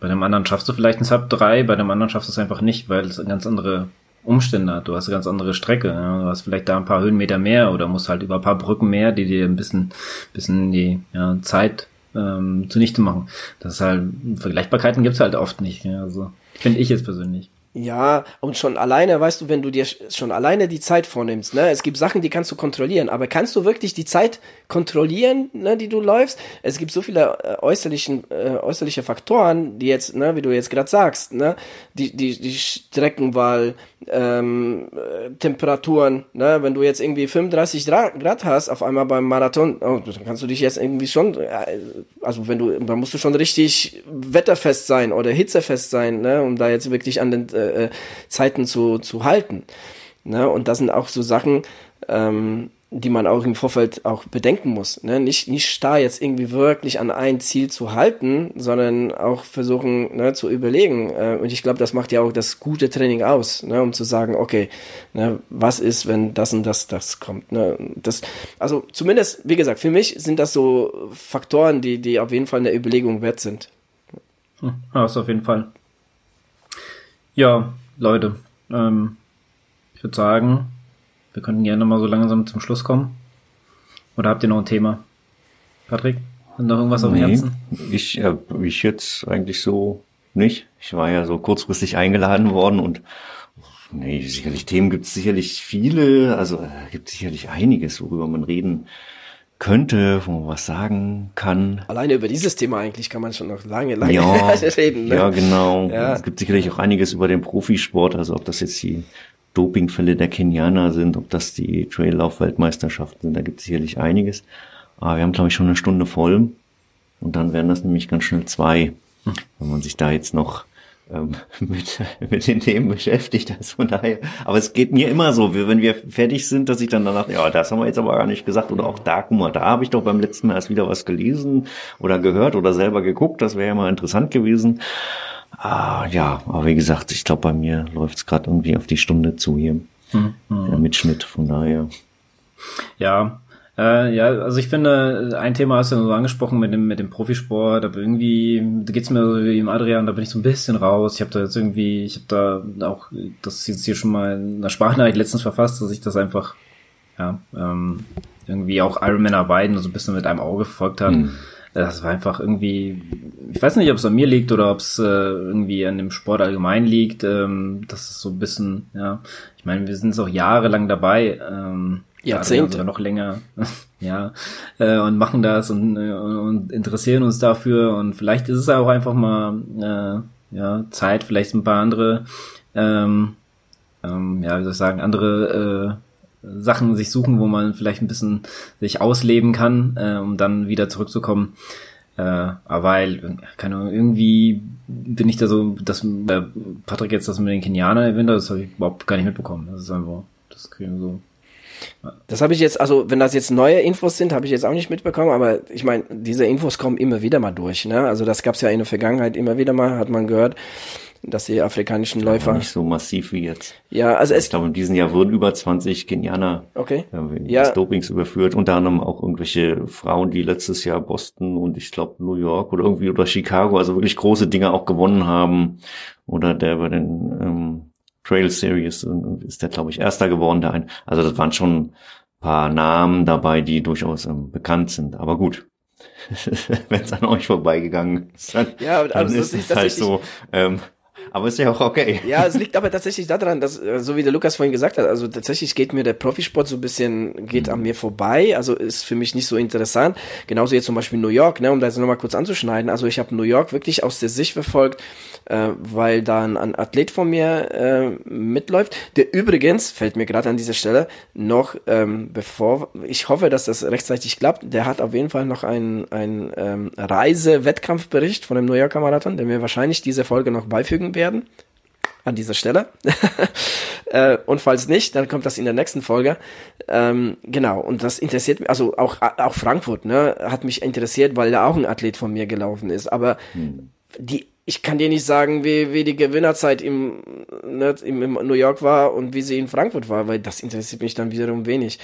S3: Bei dem anderen schaffst du vielleicht ein Sub 3, bei dem anderen schaffst du es einfach nicht, weil es ganz andere Umstände hat. Du hast eine ganz andere Strecke. Ja? Du hast vielleicht da ein paar Höhenmeter mehr oder musst halt über ein paar Brücken mehr, die dir ein bisschen, bisschen die ja, Zeit ähm, zunichte machen. Das ist halt, Vergleichbarkeiten gibt's halt oft nicht. Ja? Also Finde ich jetzt persönlich.
S2: Ja, und schon alleine, weißt du, wenn du dir schon alleine die Zeit vornimmst, ne, es gibt Sachen, die kannst du kontrollieren, aber kannst du wirklich die Zeit kontrollieren, ne, die du läufst? Es gibt so viele äh, äußerlichen, äh, äußerliche Faktoren, die jetzt, ne, wie du jetzt gerade sagst, ne, die, die, die Streckenwahl, ähm, äh, Temperaturen, ne, wenn du jetzt irgendwie 35 Grad hast, auf einmal beim Marathon, oh, dann kannst du dich jetzt irgendwie schon, äh, also wenn du, dann musst du schon richtig wetterfest sein oder hitzefest sein, ne, um da jetzt wirklich an den äh, äh Zeiten zu, zu halten. Ne, und das sind auch so Sachen, ähm, die man auch im Vorfeld auch bedenken muss. Ne? Nicht, nicht starr jetzt irgendwie wirklich an ein Ziel zu halten, sondern auch versuchen ne, zu überlegen. Äh, und ich glaube, das macht ja auch das gute Training aus, ne? um zu sagen, okay, ne, was ist, wenn das und das, das kommt. Ne? Das, also zumindest, wie gesagt, für mich sind das so Faktoren, die, die auf jeden Fall eine Überlegung wert sind.
S3: Hm, ja, ist auf jeden Fall. Ja, Leute, ähm, ich würde sagen, wir könnten gerne mal so langsam zum Schluss kommen. Oder habt ihr noch ein Thema? Patrick, hat noch irgendwas nee, auf dem Herzen?
S1: Ich, äh, ich jetzt eigentlich so nicht. Ich war ja so kurzfristig eingeladen worden und nee, sicherlich Themen gibt es sicherlich viele, also äh, gibt sicherlich einiges, worüber man reden könnte, wo man was sagen kann.
S2: Alleine über dieses Thema eigentlich kann man schon noch lange, lange
S1: ja, reden. Ne? Ja, genau. Ja. Es gibt sicherlich auch einiges über den Profisport, also ob das jetzt die Dopingfälle der Kenianer sind, ob das die Traillauf-Weltmeisterschaften sind, da gibt es sicherlich einiges. Aber wir haben, glaube ich, schon eine Stunde voll. Und dann werden das nämlich ganz schnell zwei, wenn man sich da jetzt noch ähm, mit, mit den Themen beschäftigt. Also von daher, aber es geht mir immer so, wenn wir fertig sind, dass ich dann danach, ja, das haben wir jetzt aber gar nicht gesagt. Oder auch da, guck mal, da habe ich doch beim letzten Mal erst wieder was gelesen oder gehört oder selber geguckt. Das wäre ja mal interessant gewesen. Ah, ja, aber wie gesagt, ich glaube, bei mir läuft es gerade irgendwie auf die Stunde zu hier. Hm, hm. Der Mitschnitt, von daher.
S3: Ja, Äh, ja, also ich finde, ein Thema hast du ja so angesprochen mit dem, mit dem Profisport, aber irgendwie da geht's mir so wie im Adrian, da bin ich so ein bisschen raus. Ich habe da jetzt irgendwie, ich habe da auch, das ist jetzt hier schon mal in einer Sprachnachricht letztens verfasst, dass ich das einfach, ja, ähm, irgendwie auch Ironman Arbeiten so ein bisschen mit einem Auge verfolgt habe. Mhm. Das war einfach irgendwie, ich weiß nicht, ob es an mir liegt oder ob es äh, irgendwie an dem Sport allgemein liegt. Ähm, das ist so ein bisschen, ja, ich meine, wir sind jetzt auch jahrelang dabei. Ähm,
S2: Jahrzehnte.
S3: Oder noch länger, ja, äh, und machen das und, äh, und interessieren uns dafür und vielleicht ist es auch einfach mal äh, ja, Zeit, vielleicht ein paar andere, ähm, ähm, ja, wie soll ich sagen, andere äh, Sachen sich suchen, wo man vielleicht ein bisschen sich ausleben kann, äh, um dann wieder zurückzukommen. Äh, aber weil, keine Ahnung, irgendwie bin ich da so, dass äh, Patrick jetzt das mit den Kenianern erwähnt hat, das habe ich überhaupt gar nicht mitbekommen. Das ist einfach, das kriegen so
S2: das habe ich jetzt, also wenn das jetzt neue Infos sind, habe ich jetzt auch nicht mitbekommen, aber ich meine, diese Infos kommen immer wieder mal durch. Ne? Also das gab es ja in der Vergangenheit immer wieder mal, hat man gehört, dass die afrikanischen Läufer.
S1: nicht so massiv wie jetzt.
S2: Ja, also es.
S1: Ich glaube, in diesem Jahr wurden über 20 Kenianer
S2: okay.
S1: äh, ja. des Dopings überführt, unter anderem auch irgendwelche Frauen, die letztes Jahr Boston und ich glaube New York oder irgendwie oder Chicago, also wirklich große Dinge auch gewonnen haben. Oder der bei den ähm, Trail Series ist der, glaube ich, erster geworden. Der ein. Also das waren schon ein paar Namen dabei, die durchaus ähm, bekannt sind. Aber gut, wenn es an euch vorbeigegangen ist, dann, ja, dann ist es halt so. Ähm, aber ist ja auch okay.
S2: Ja, es liegt aber tatsächlich daran, dass, äh, so wie der Lukas vorhin gesagt hat, also tatsächlich geht mir der Profisport so ein bisschen, geht an mir vorbei, also ist für mich nicht so interessant. Genauso jetzt zum Beispiel New York, ne, um das nochmal kurz anzuschneiden. Also ich habe New York wirklich aus der Sicht verfolgt, äh, weil da ein, ein Athlet von mir äh, mitläuft, der übrigens, fällt mir gerade an dieser Stelle, noch ähm, bevor, ich hoffe, dass das rechtzeitig klappt, der hat auf jeden Fall noch einen, einen ähm, Reise-Wettkampfbericht von dem New Yorker Marathon, der mir wahrscheinlich diese Folge noch beifügen werden. An dieser Stelle. äh, und falls nicht, dann kommt das in der nächsten Folge. Ähm, genau, und das interessiert mich, also auch, auch Frankfurt, ne, hat mich interessiert, weil da auch ein Athlet von mir gelaufen ist. Aber hm. die ich kann dir nicht sagen, wie, wie die Gewinnerzeit im, ne, im, im New York war und wie sie in Frankfurt war, weil das interessiert mich dann wiederum wenig.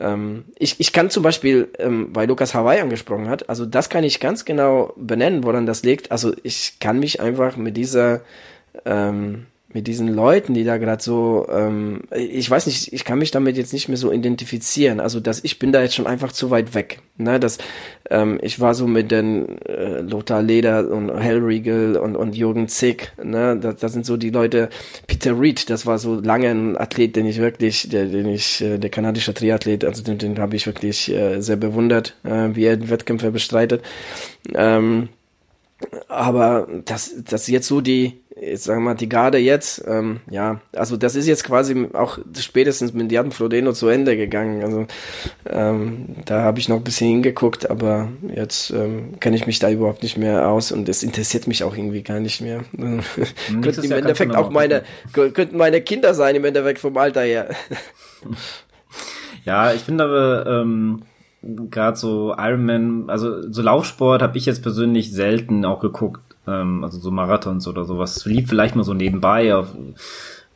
S2: Ähm, ich, ich kann zum Beispiel, ähm, weil Lukas Hawaii angesprochen hat, also das kann ich ganz genau benennen, woran das liegt. Also ich kann mich einfach mit dieser ähm, mit diesen Leuten, die da gerade so, ähm, ich weiß nicht, ich kann mich damit jetzt nicht mehr so identifizieren. Also dass ich bin da jetzt schon einfach zu weit weg. Ne, das, ähm, ich war so mit den äh, Lothar Leder und Hellriegel und, und Jürgen Zick. Ne, das, das sind so die Leute. Peter Reed, das war so lange ein Athlet, den ich wirklich, der, den ich, äh, der kanadische Triathlet, also den, den habe ich wirklich äh, sehr bewundert, äh, wie er Wettkämpfe bestreitet. Ähm, aber das, das jetzt so die, jetzt sagen wir mal, die Garde jetzt, ähm, ja, also das ist jetzt quasi auch spätestens mit Diaden Frodeno zu Ende gegangen. Also ähm, da habe ich noch ein bisschen hingeguckt, aber jetzt ähm, kenne ich mich da überhaupt nicht mehr aus und es interessiert mich auch irgendwie gar nicht mehr. Hm, könnten im ja Endeffekt auch meine, könnten meine Kinder sein im Endeffekt vom Alter her.
S3: ja, ich finde aber, ähm, gerade so Ironman, also so Laufsport habe ich jetzt persönlich selten auch geguckt, ähm, also so Marathons oder sowas. Lief vielleicht mal so nebenbei auf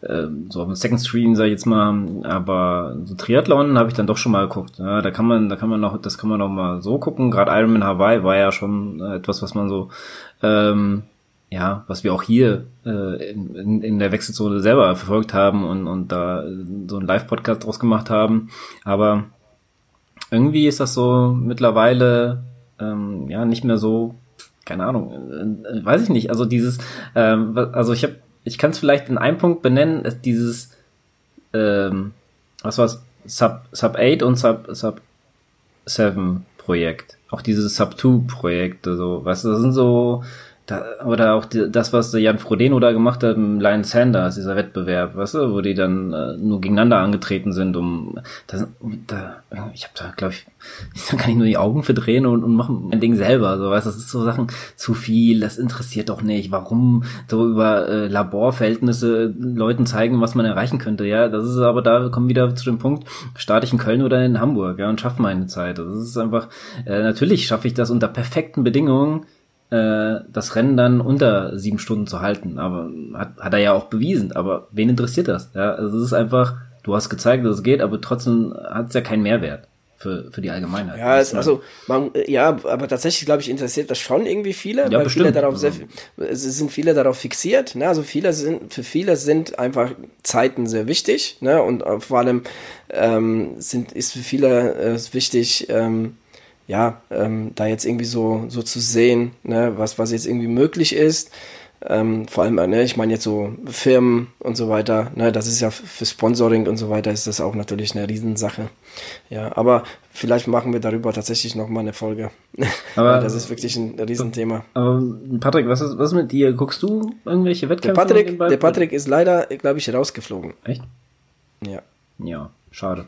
S3: äh, so auf dem Second Screen, sag ich jetzt mal, aber so Triathlon habe ich dann doch schon mal geguckt. Ja, da kann man, da kann man noch, das kann man noch mal so gucken. Gerade Ironman Hawaii war ja schon äh, etwas, was man so ähm, ja, was wir auch hier äh, in, in der Wechselzone selber verfolgt haben und, und da so einen Live-Podcast draus gemacht haben. Aber irgendwie ist das so mittlerweile ähm, ja nicht mehr so, keine Ahnung, äh, weiß ich nicht. Also dieses, ähm, also ich habe, ich kann es vielleicht in einem Punkt benennen, ist dieses, ähm, was war's, Sub Sub 8 und Sub Sub 7 Projekt, auch dieses Sub 2 Projekte, so, weißt du, das sind so da, oder auch die, das, was Jan Frodeno da gemacht hat mit Lion Sanders, dieser Wettbewerb, weißt du, wo die dann äh, nur gegeneinander angetreten sind, um das, da, ich habe da, glaube ich, da kann ich nur die Augen verdrehen und, und machen mein Ding selber, so weißt du, das ist so Sachen zu viel, das interessiert doch nicht, warum so über äh, Laborverhältnisse Leuten zeigen, was man erreichen könnte, ja, das ist aber da kommen wieder zu dem Punkt, starte ich in Köln oder in Hamburg, ja, und schaffe meine Zeit, das ist einfach, äh, natürlich schaffe ich das unter perfekten Bedingungen, äh, das Rennen dann unter sieben Stunden zu halten. Aber hat, hat er ja auch bewiesen. Aber wen interessiert das? Ja, also es ist einfach, du hast gezeigt, dass es geht, aber trotzdem hat es ja keinen Mehrwert. für, für die Allgemeinheit.
S2: Ja, es, also man, ja, aber tatsächlich glaube ich interessiert das schon irgendwie viele,
S3: Ja,
S2: weil
S3: bestimmt.
S2: viele darauf sehr,
S3: Also-
S2: es sind viele darauf fixiert. Ne? Also viele sind für viele sind einfach Zeiten sehr wichtig, ne? Und äh, vor allem ähm, sind ist für viele äh, wichtig. Ähm, ja, ähm, da jetzt irgendwie so, so zu sehen, ne, was, was jetzt irgendwie möglich ist. Ähm, vor allem, ne, ich meine jetzt so Firmen und so weiter, ne, das ist ja für Sponsoring und so weiter ist das auch natürlich eine Riesensache. Ja, aber vielleicht machen wir darüber tatsächlich nochmal eine Folge.
S3: Aber-
S2: das ist wirklich ein Riesenthema.
S3: Aber Patrick, was ist, was mit dir? Guckst du irgendwelche
S2: Der
S3: Wettkämpfe? den
S2: Patrick, der Patrick ist leider, glaube ich, rausgeflogen.
S3: Echt?
S2: Ja.
S3: Ja, schade.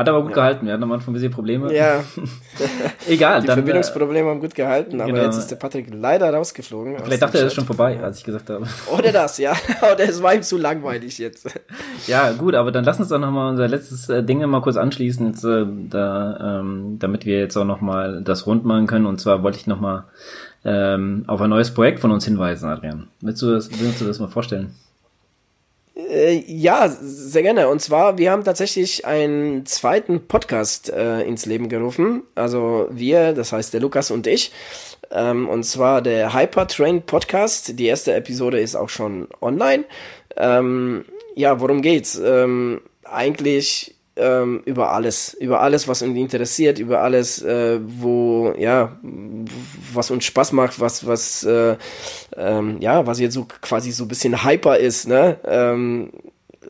S3: Hat aber gut gehalten. Wir hatten am Anfang ein bisschen Probleme.
S2: Ja,
S3: Egal,
S2: die
S3: dann. Äh,
S2: Verbindungsprobleme haben gut gehalten, aber
S3: genau.
S2: jetzt ist der Patrick leider rausgeflogen. aus
S3: vielleicht dachte er, es ist schon vorbei, als ich gesagt habe.
S2: Oder das, ja. Oder es war ihm zu langweilig jetzt.
S3: Ja, gut, aber dann lass uns doch nochmal unser letztes äh, Ding mal kurz anschließen, jetzt, äh, da, ähm, damit wir jetzt auch nochmal das rund machen können. Und zwar wollte ich nochmal ähm, auf ein neues Projekt von uns hinweisen, Adrian. Willst du das, willst du das mal vorstellen?
S2: Äh, ja, sehr gerne. Und zwar, wir haben tatsächlich einen zweiten Podcast äh, ins Leben gerufen. Also wir, das heißt der Lukas und ich. Ähm, und zwar der Hypertrain Podcast. Die erste Episode ist auch schon online. Ähm, ja, worum geht's? Ähm, eigentlich ähm, über alles, über alles, was uns interessiert, über alles, äh, wo ja, was uns Spaß macht, was was äh, ähm, ja, was jetzt so quasi so ein bisschen hyper ist, ne? Ähm,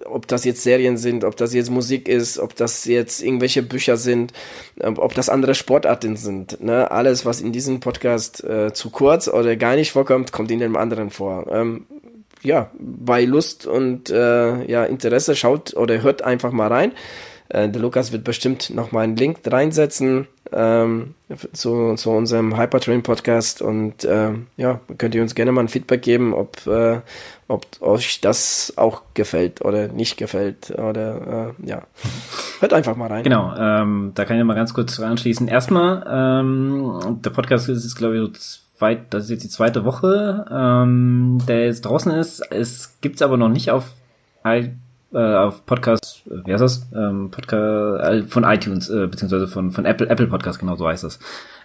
S2: ob das jetzt Serien sind, ob das jetzt Musik ist, ob das jetzt irgendwelche Bücher sind, ähm, ob das andere Sportarten sind. Ne? Alles, was in diesem Podcast äh, zu kurz oder gar nicht vorkommt, kommt in dem anderen vor. Ähm, ja, bei Lust und äh, ja, Interesse schaut oder hört einfach mal rein. Äh, der Lukas wird bestimmt noch mal einen Link reinsetzen ähm, zu, zu unserem Hypertrain Podcast und ähm, ja, könnt ihr uns gerne mal ein Feedback geben, ob, äh, ob euch das auch gefällt oder nicht gefällt oder äh, ja, hört einfach mal rein.
S3: Genau, ähm, da kann ich mal ganz kurz anschließen. Erstmal, ähm, der Podcast ist jetzt, glaube ich, so zweit, das ist jetzt die zweite Woche, ähm, der jetzt draußen ist. Es gibt's aber noch nicht auf, äh, auf Podcast, äh, wie heißt das? Ähm, Podcast äh, von iTunes, äh, beziehungsweise von, von Apple, Apple Podcast, genau so heißt das.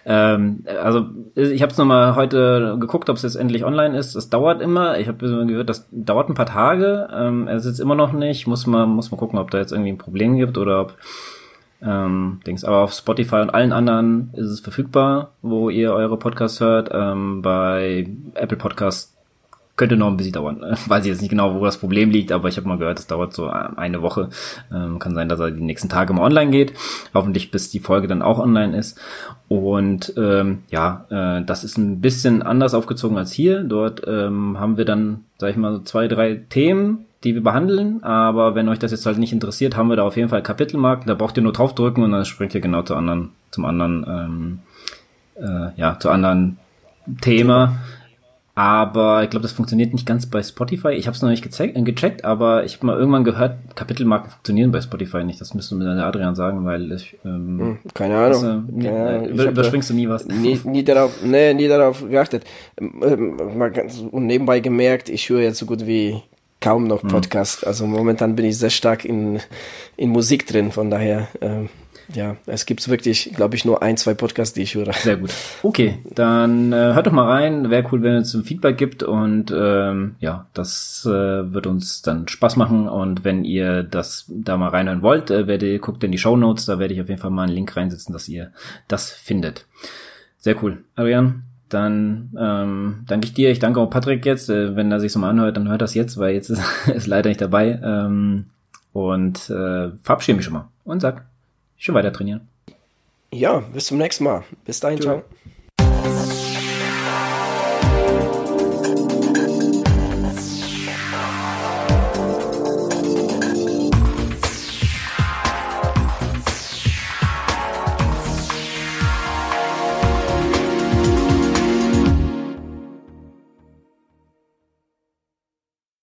S3: Ähm, also ich habe es nochmal heute geguckt, ob es jetzt endlich online ist. Es dauert immer. Ich habe gehört, das dauert ein paar Tage. Ähm, es ist immer noch nicht. Muss man muss man gucken, ob da jetzt irgendwie ein Problem gibt oder ob ähm, Dings. Aber auf Spotify und allen anderen ist es verfügbar, wo ihr eure Podcasts hört. Ähm, bei Apple Podcasts könnte noch ein bisschen dauern. Weiß ich jetzt nicht genau, wo das Problem liegt, aber ich habe mal gehört, es dauert so eine Woche. Ähm, kann sein, dass er die nächsten Tage mal online geht. Hoffentlich bis die Folge dann auch online ist. Und ähm, ja, äh, das ist ein bisschen anders aufgezogen als hier. Dort ähm, haben wir dann, sag ich mal, so zwei, drei Themen, die wir behandeln. Aber wenn euch das jetzt halt nicht interessiert, haben wir da auf jeden Fall Kapitelmarken. Da braucht ihr nur draufdrücken und dann springt ihr genau zu anderen, zum anderen, ähm, äh, ja, zu anderen Thema. Aber ich glaube, das funktioniert nicht ganz bei Spotify. Ich habe es noch nicht gecheckt, äh, gecheckt, aber ich habe mal irgendwann gehört, Kapitelmarken funktionieren bei Spotify nicht. Das müsste mir dann der Adrian sagen, weil ich ähm,
S2: Hm, Keine Ahnung.
S3: äh,
S2: Keine Ahnung.
S3: äh, über, überspringst du nie was.
S2: Nie, nie darauf, nee, nie darauf geachtet. Ähm, mal ganz- Und nebenbei gemerkt, ich höre jetzt so gut wie kaum
S3: Hm.
S2: noch Podcast. Also momentan bin ich sehr stark in, in Musik drin, von daher, ähm, ja, es gibt wirklich, glaube ich, nur ein, zwei Podcasts, die ich höre.
S3: Sehr gut. Okay, dann äh, hört doch mal rein. Wäre cool, wenn es ein Feedback gibt und ähm, ja, das äh, wird uns dann Spaß machen. Und wenn ihr das da mal reinhören wollt, äh, werdet, guckt in die Show Notes, da werde ich auf jeden Fall mal einen Link reinsetzen, dass ihr das findet. Sehr cool. Adrian, dann ähm, danke ich dir. Ich danke auch Patrick jetzt. Äh, wenn er sich so mal anhört, dann hört das jetzt, weil jetzt ist, ist leider nicht dabei. Ähm, und äh, verabschiede mich schon mal und sag, schon weiter trainieren.
S2: Ja, bis zum nächsten Mal. Bis dahin, ciao.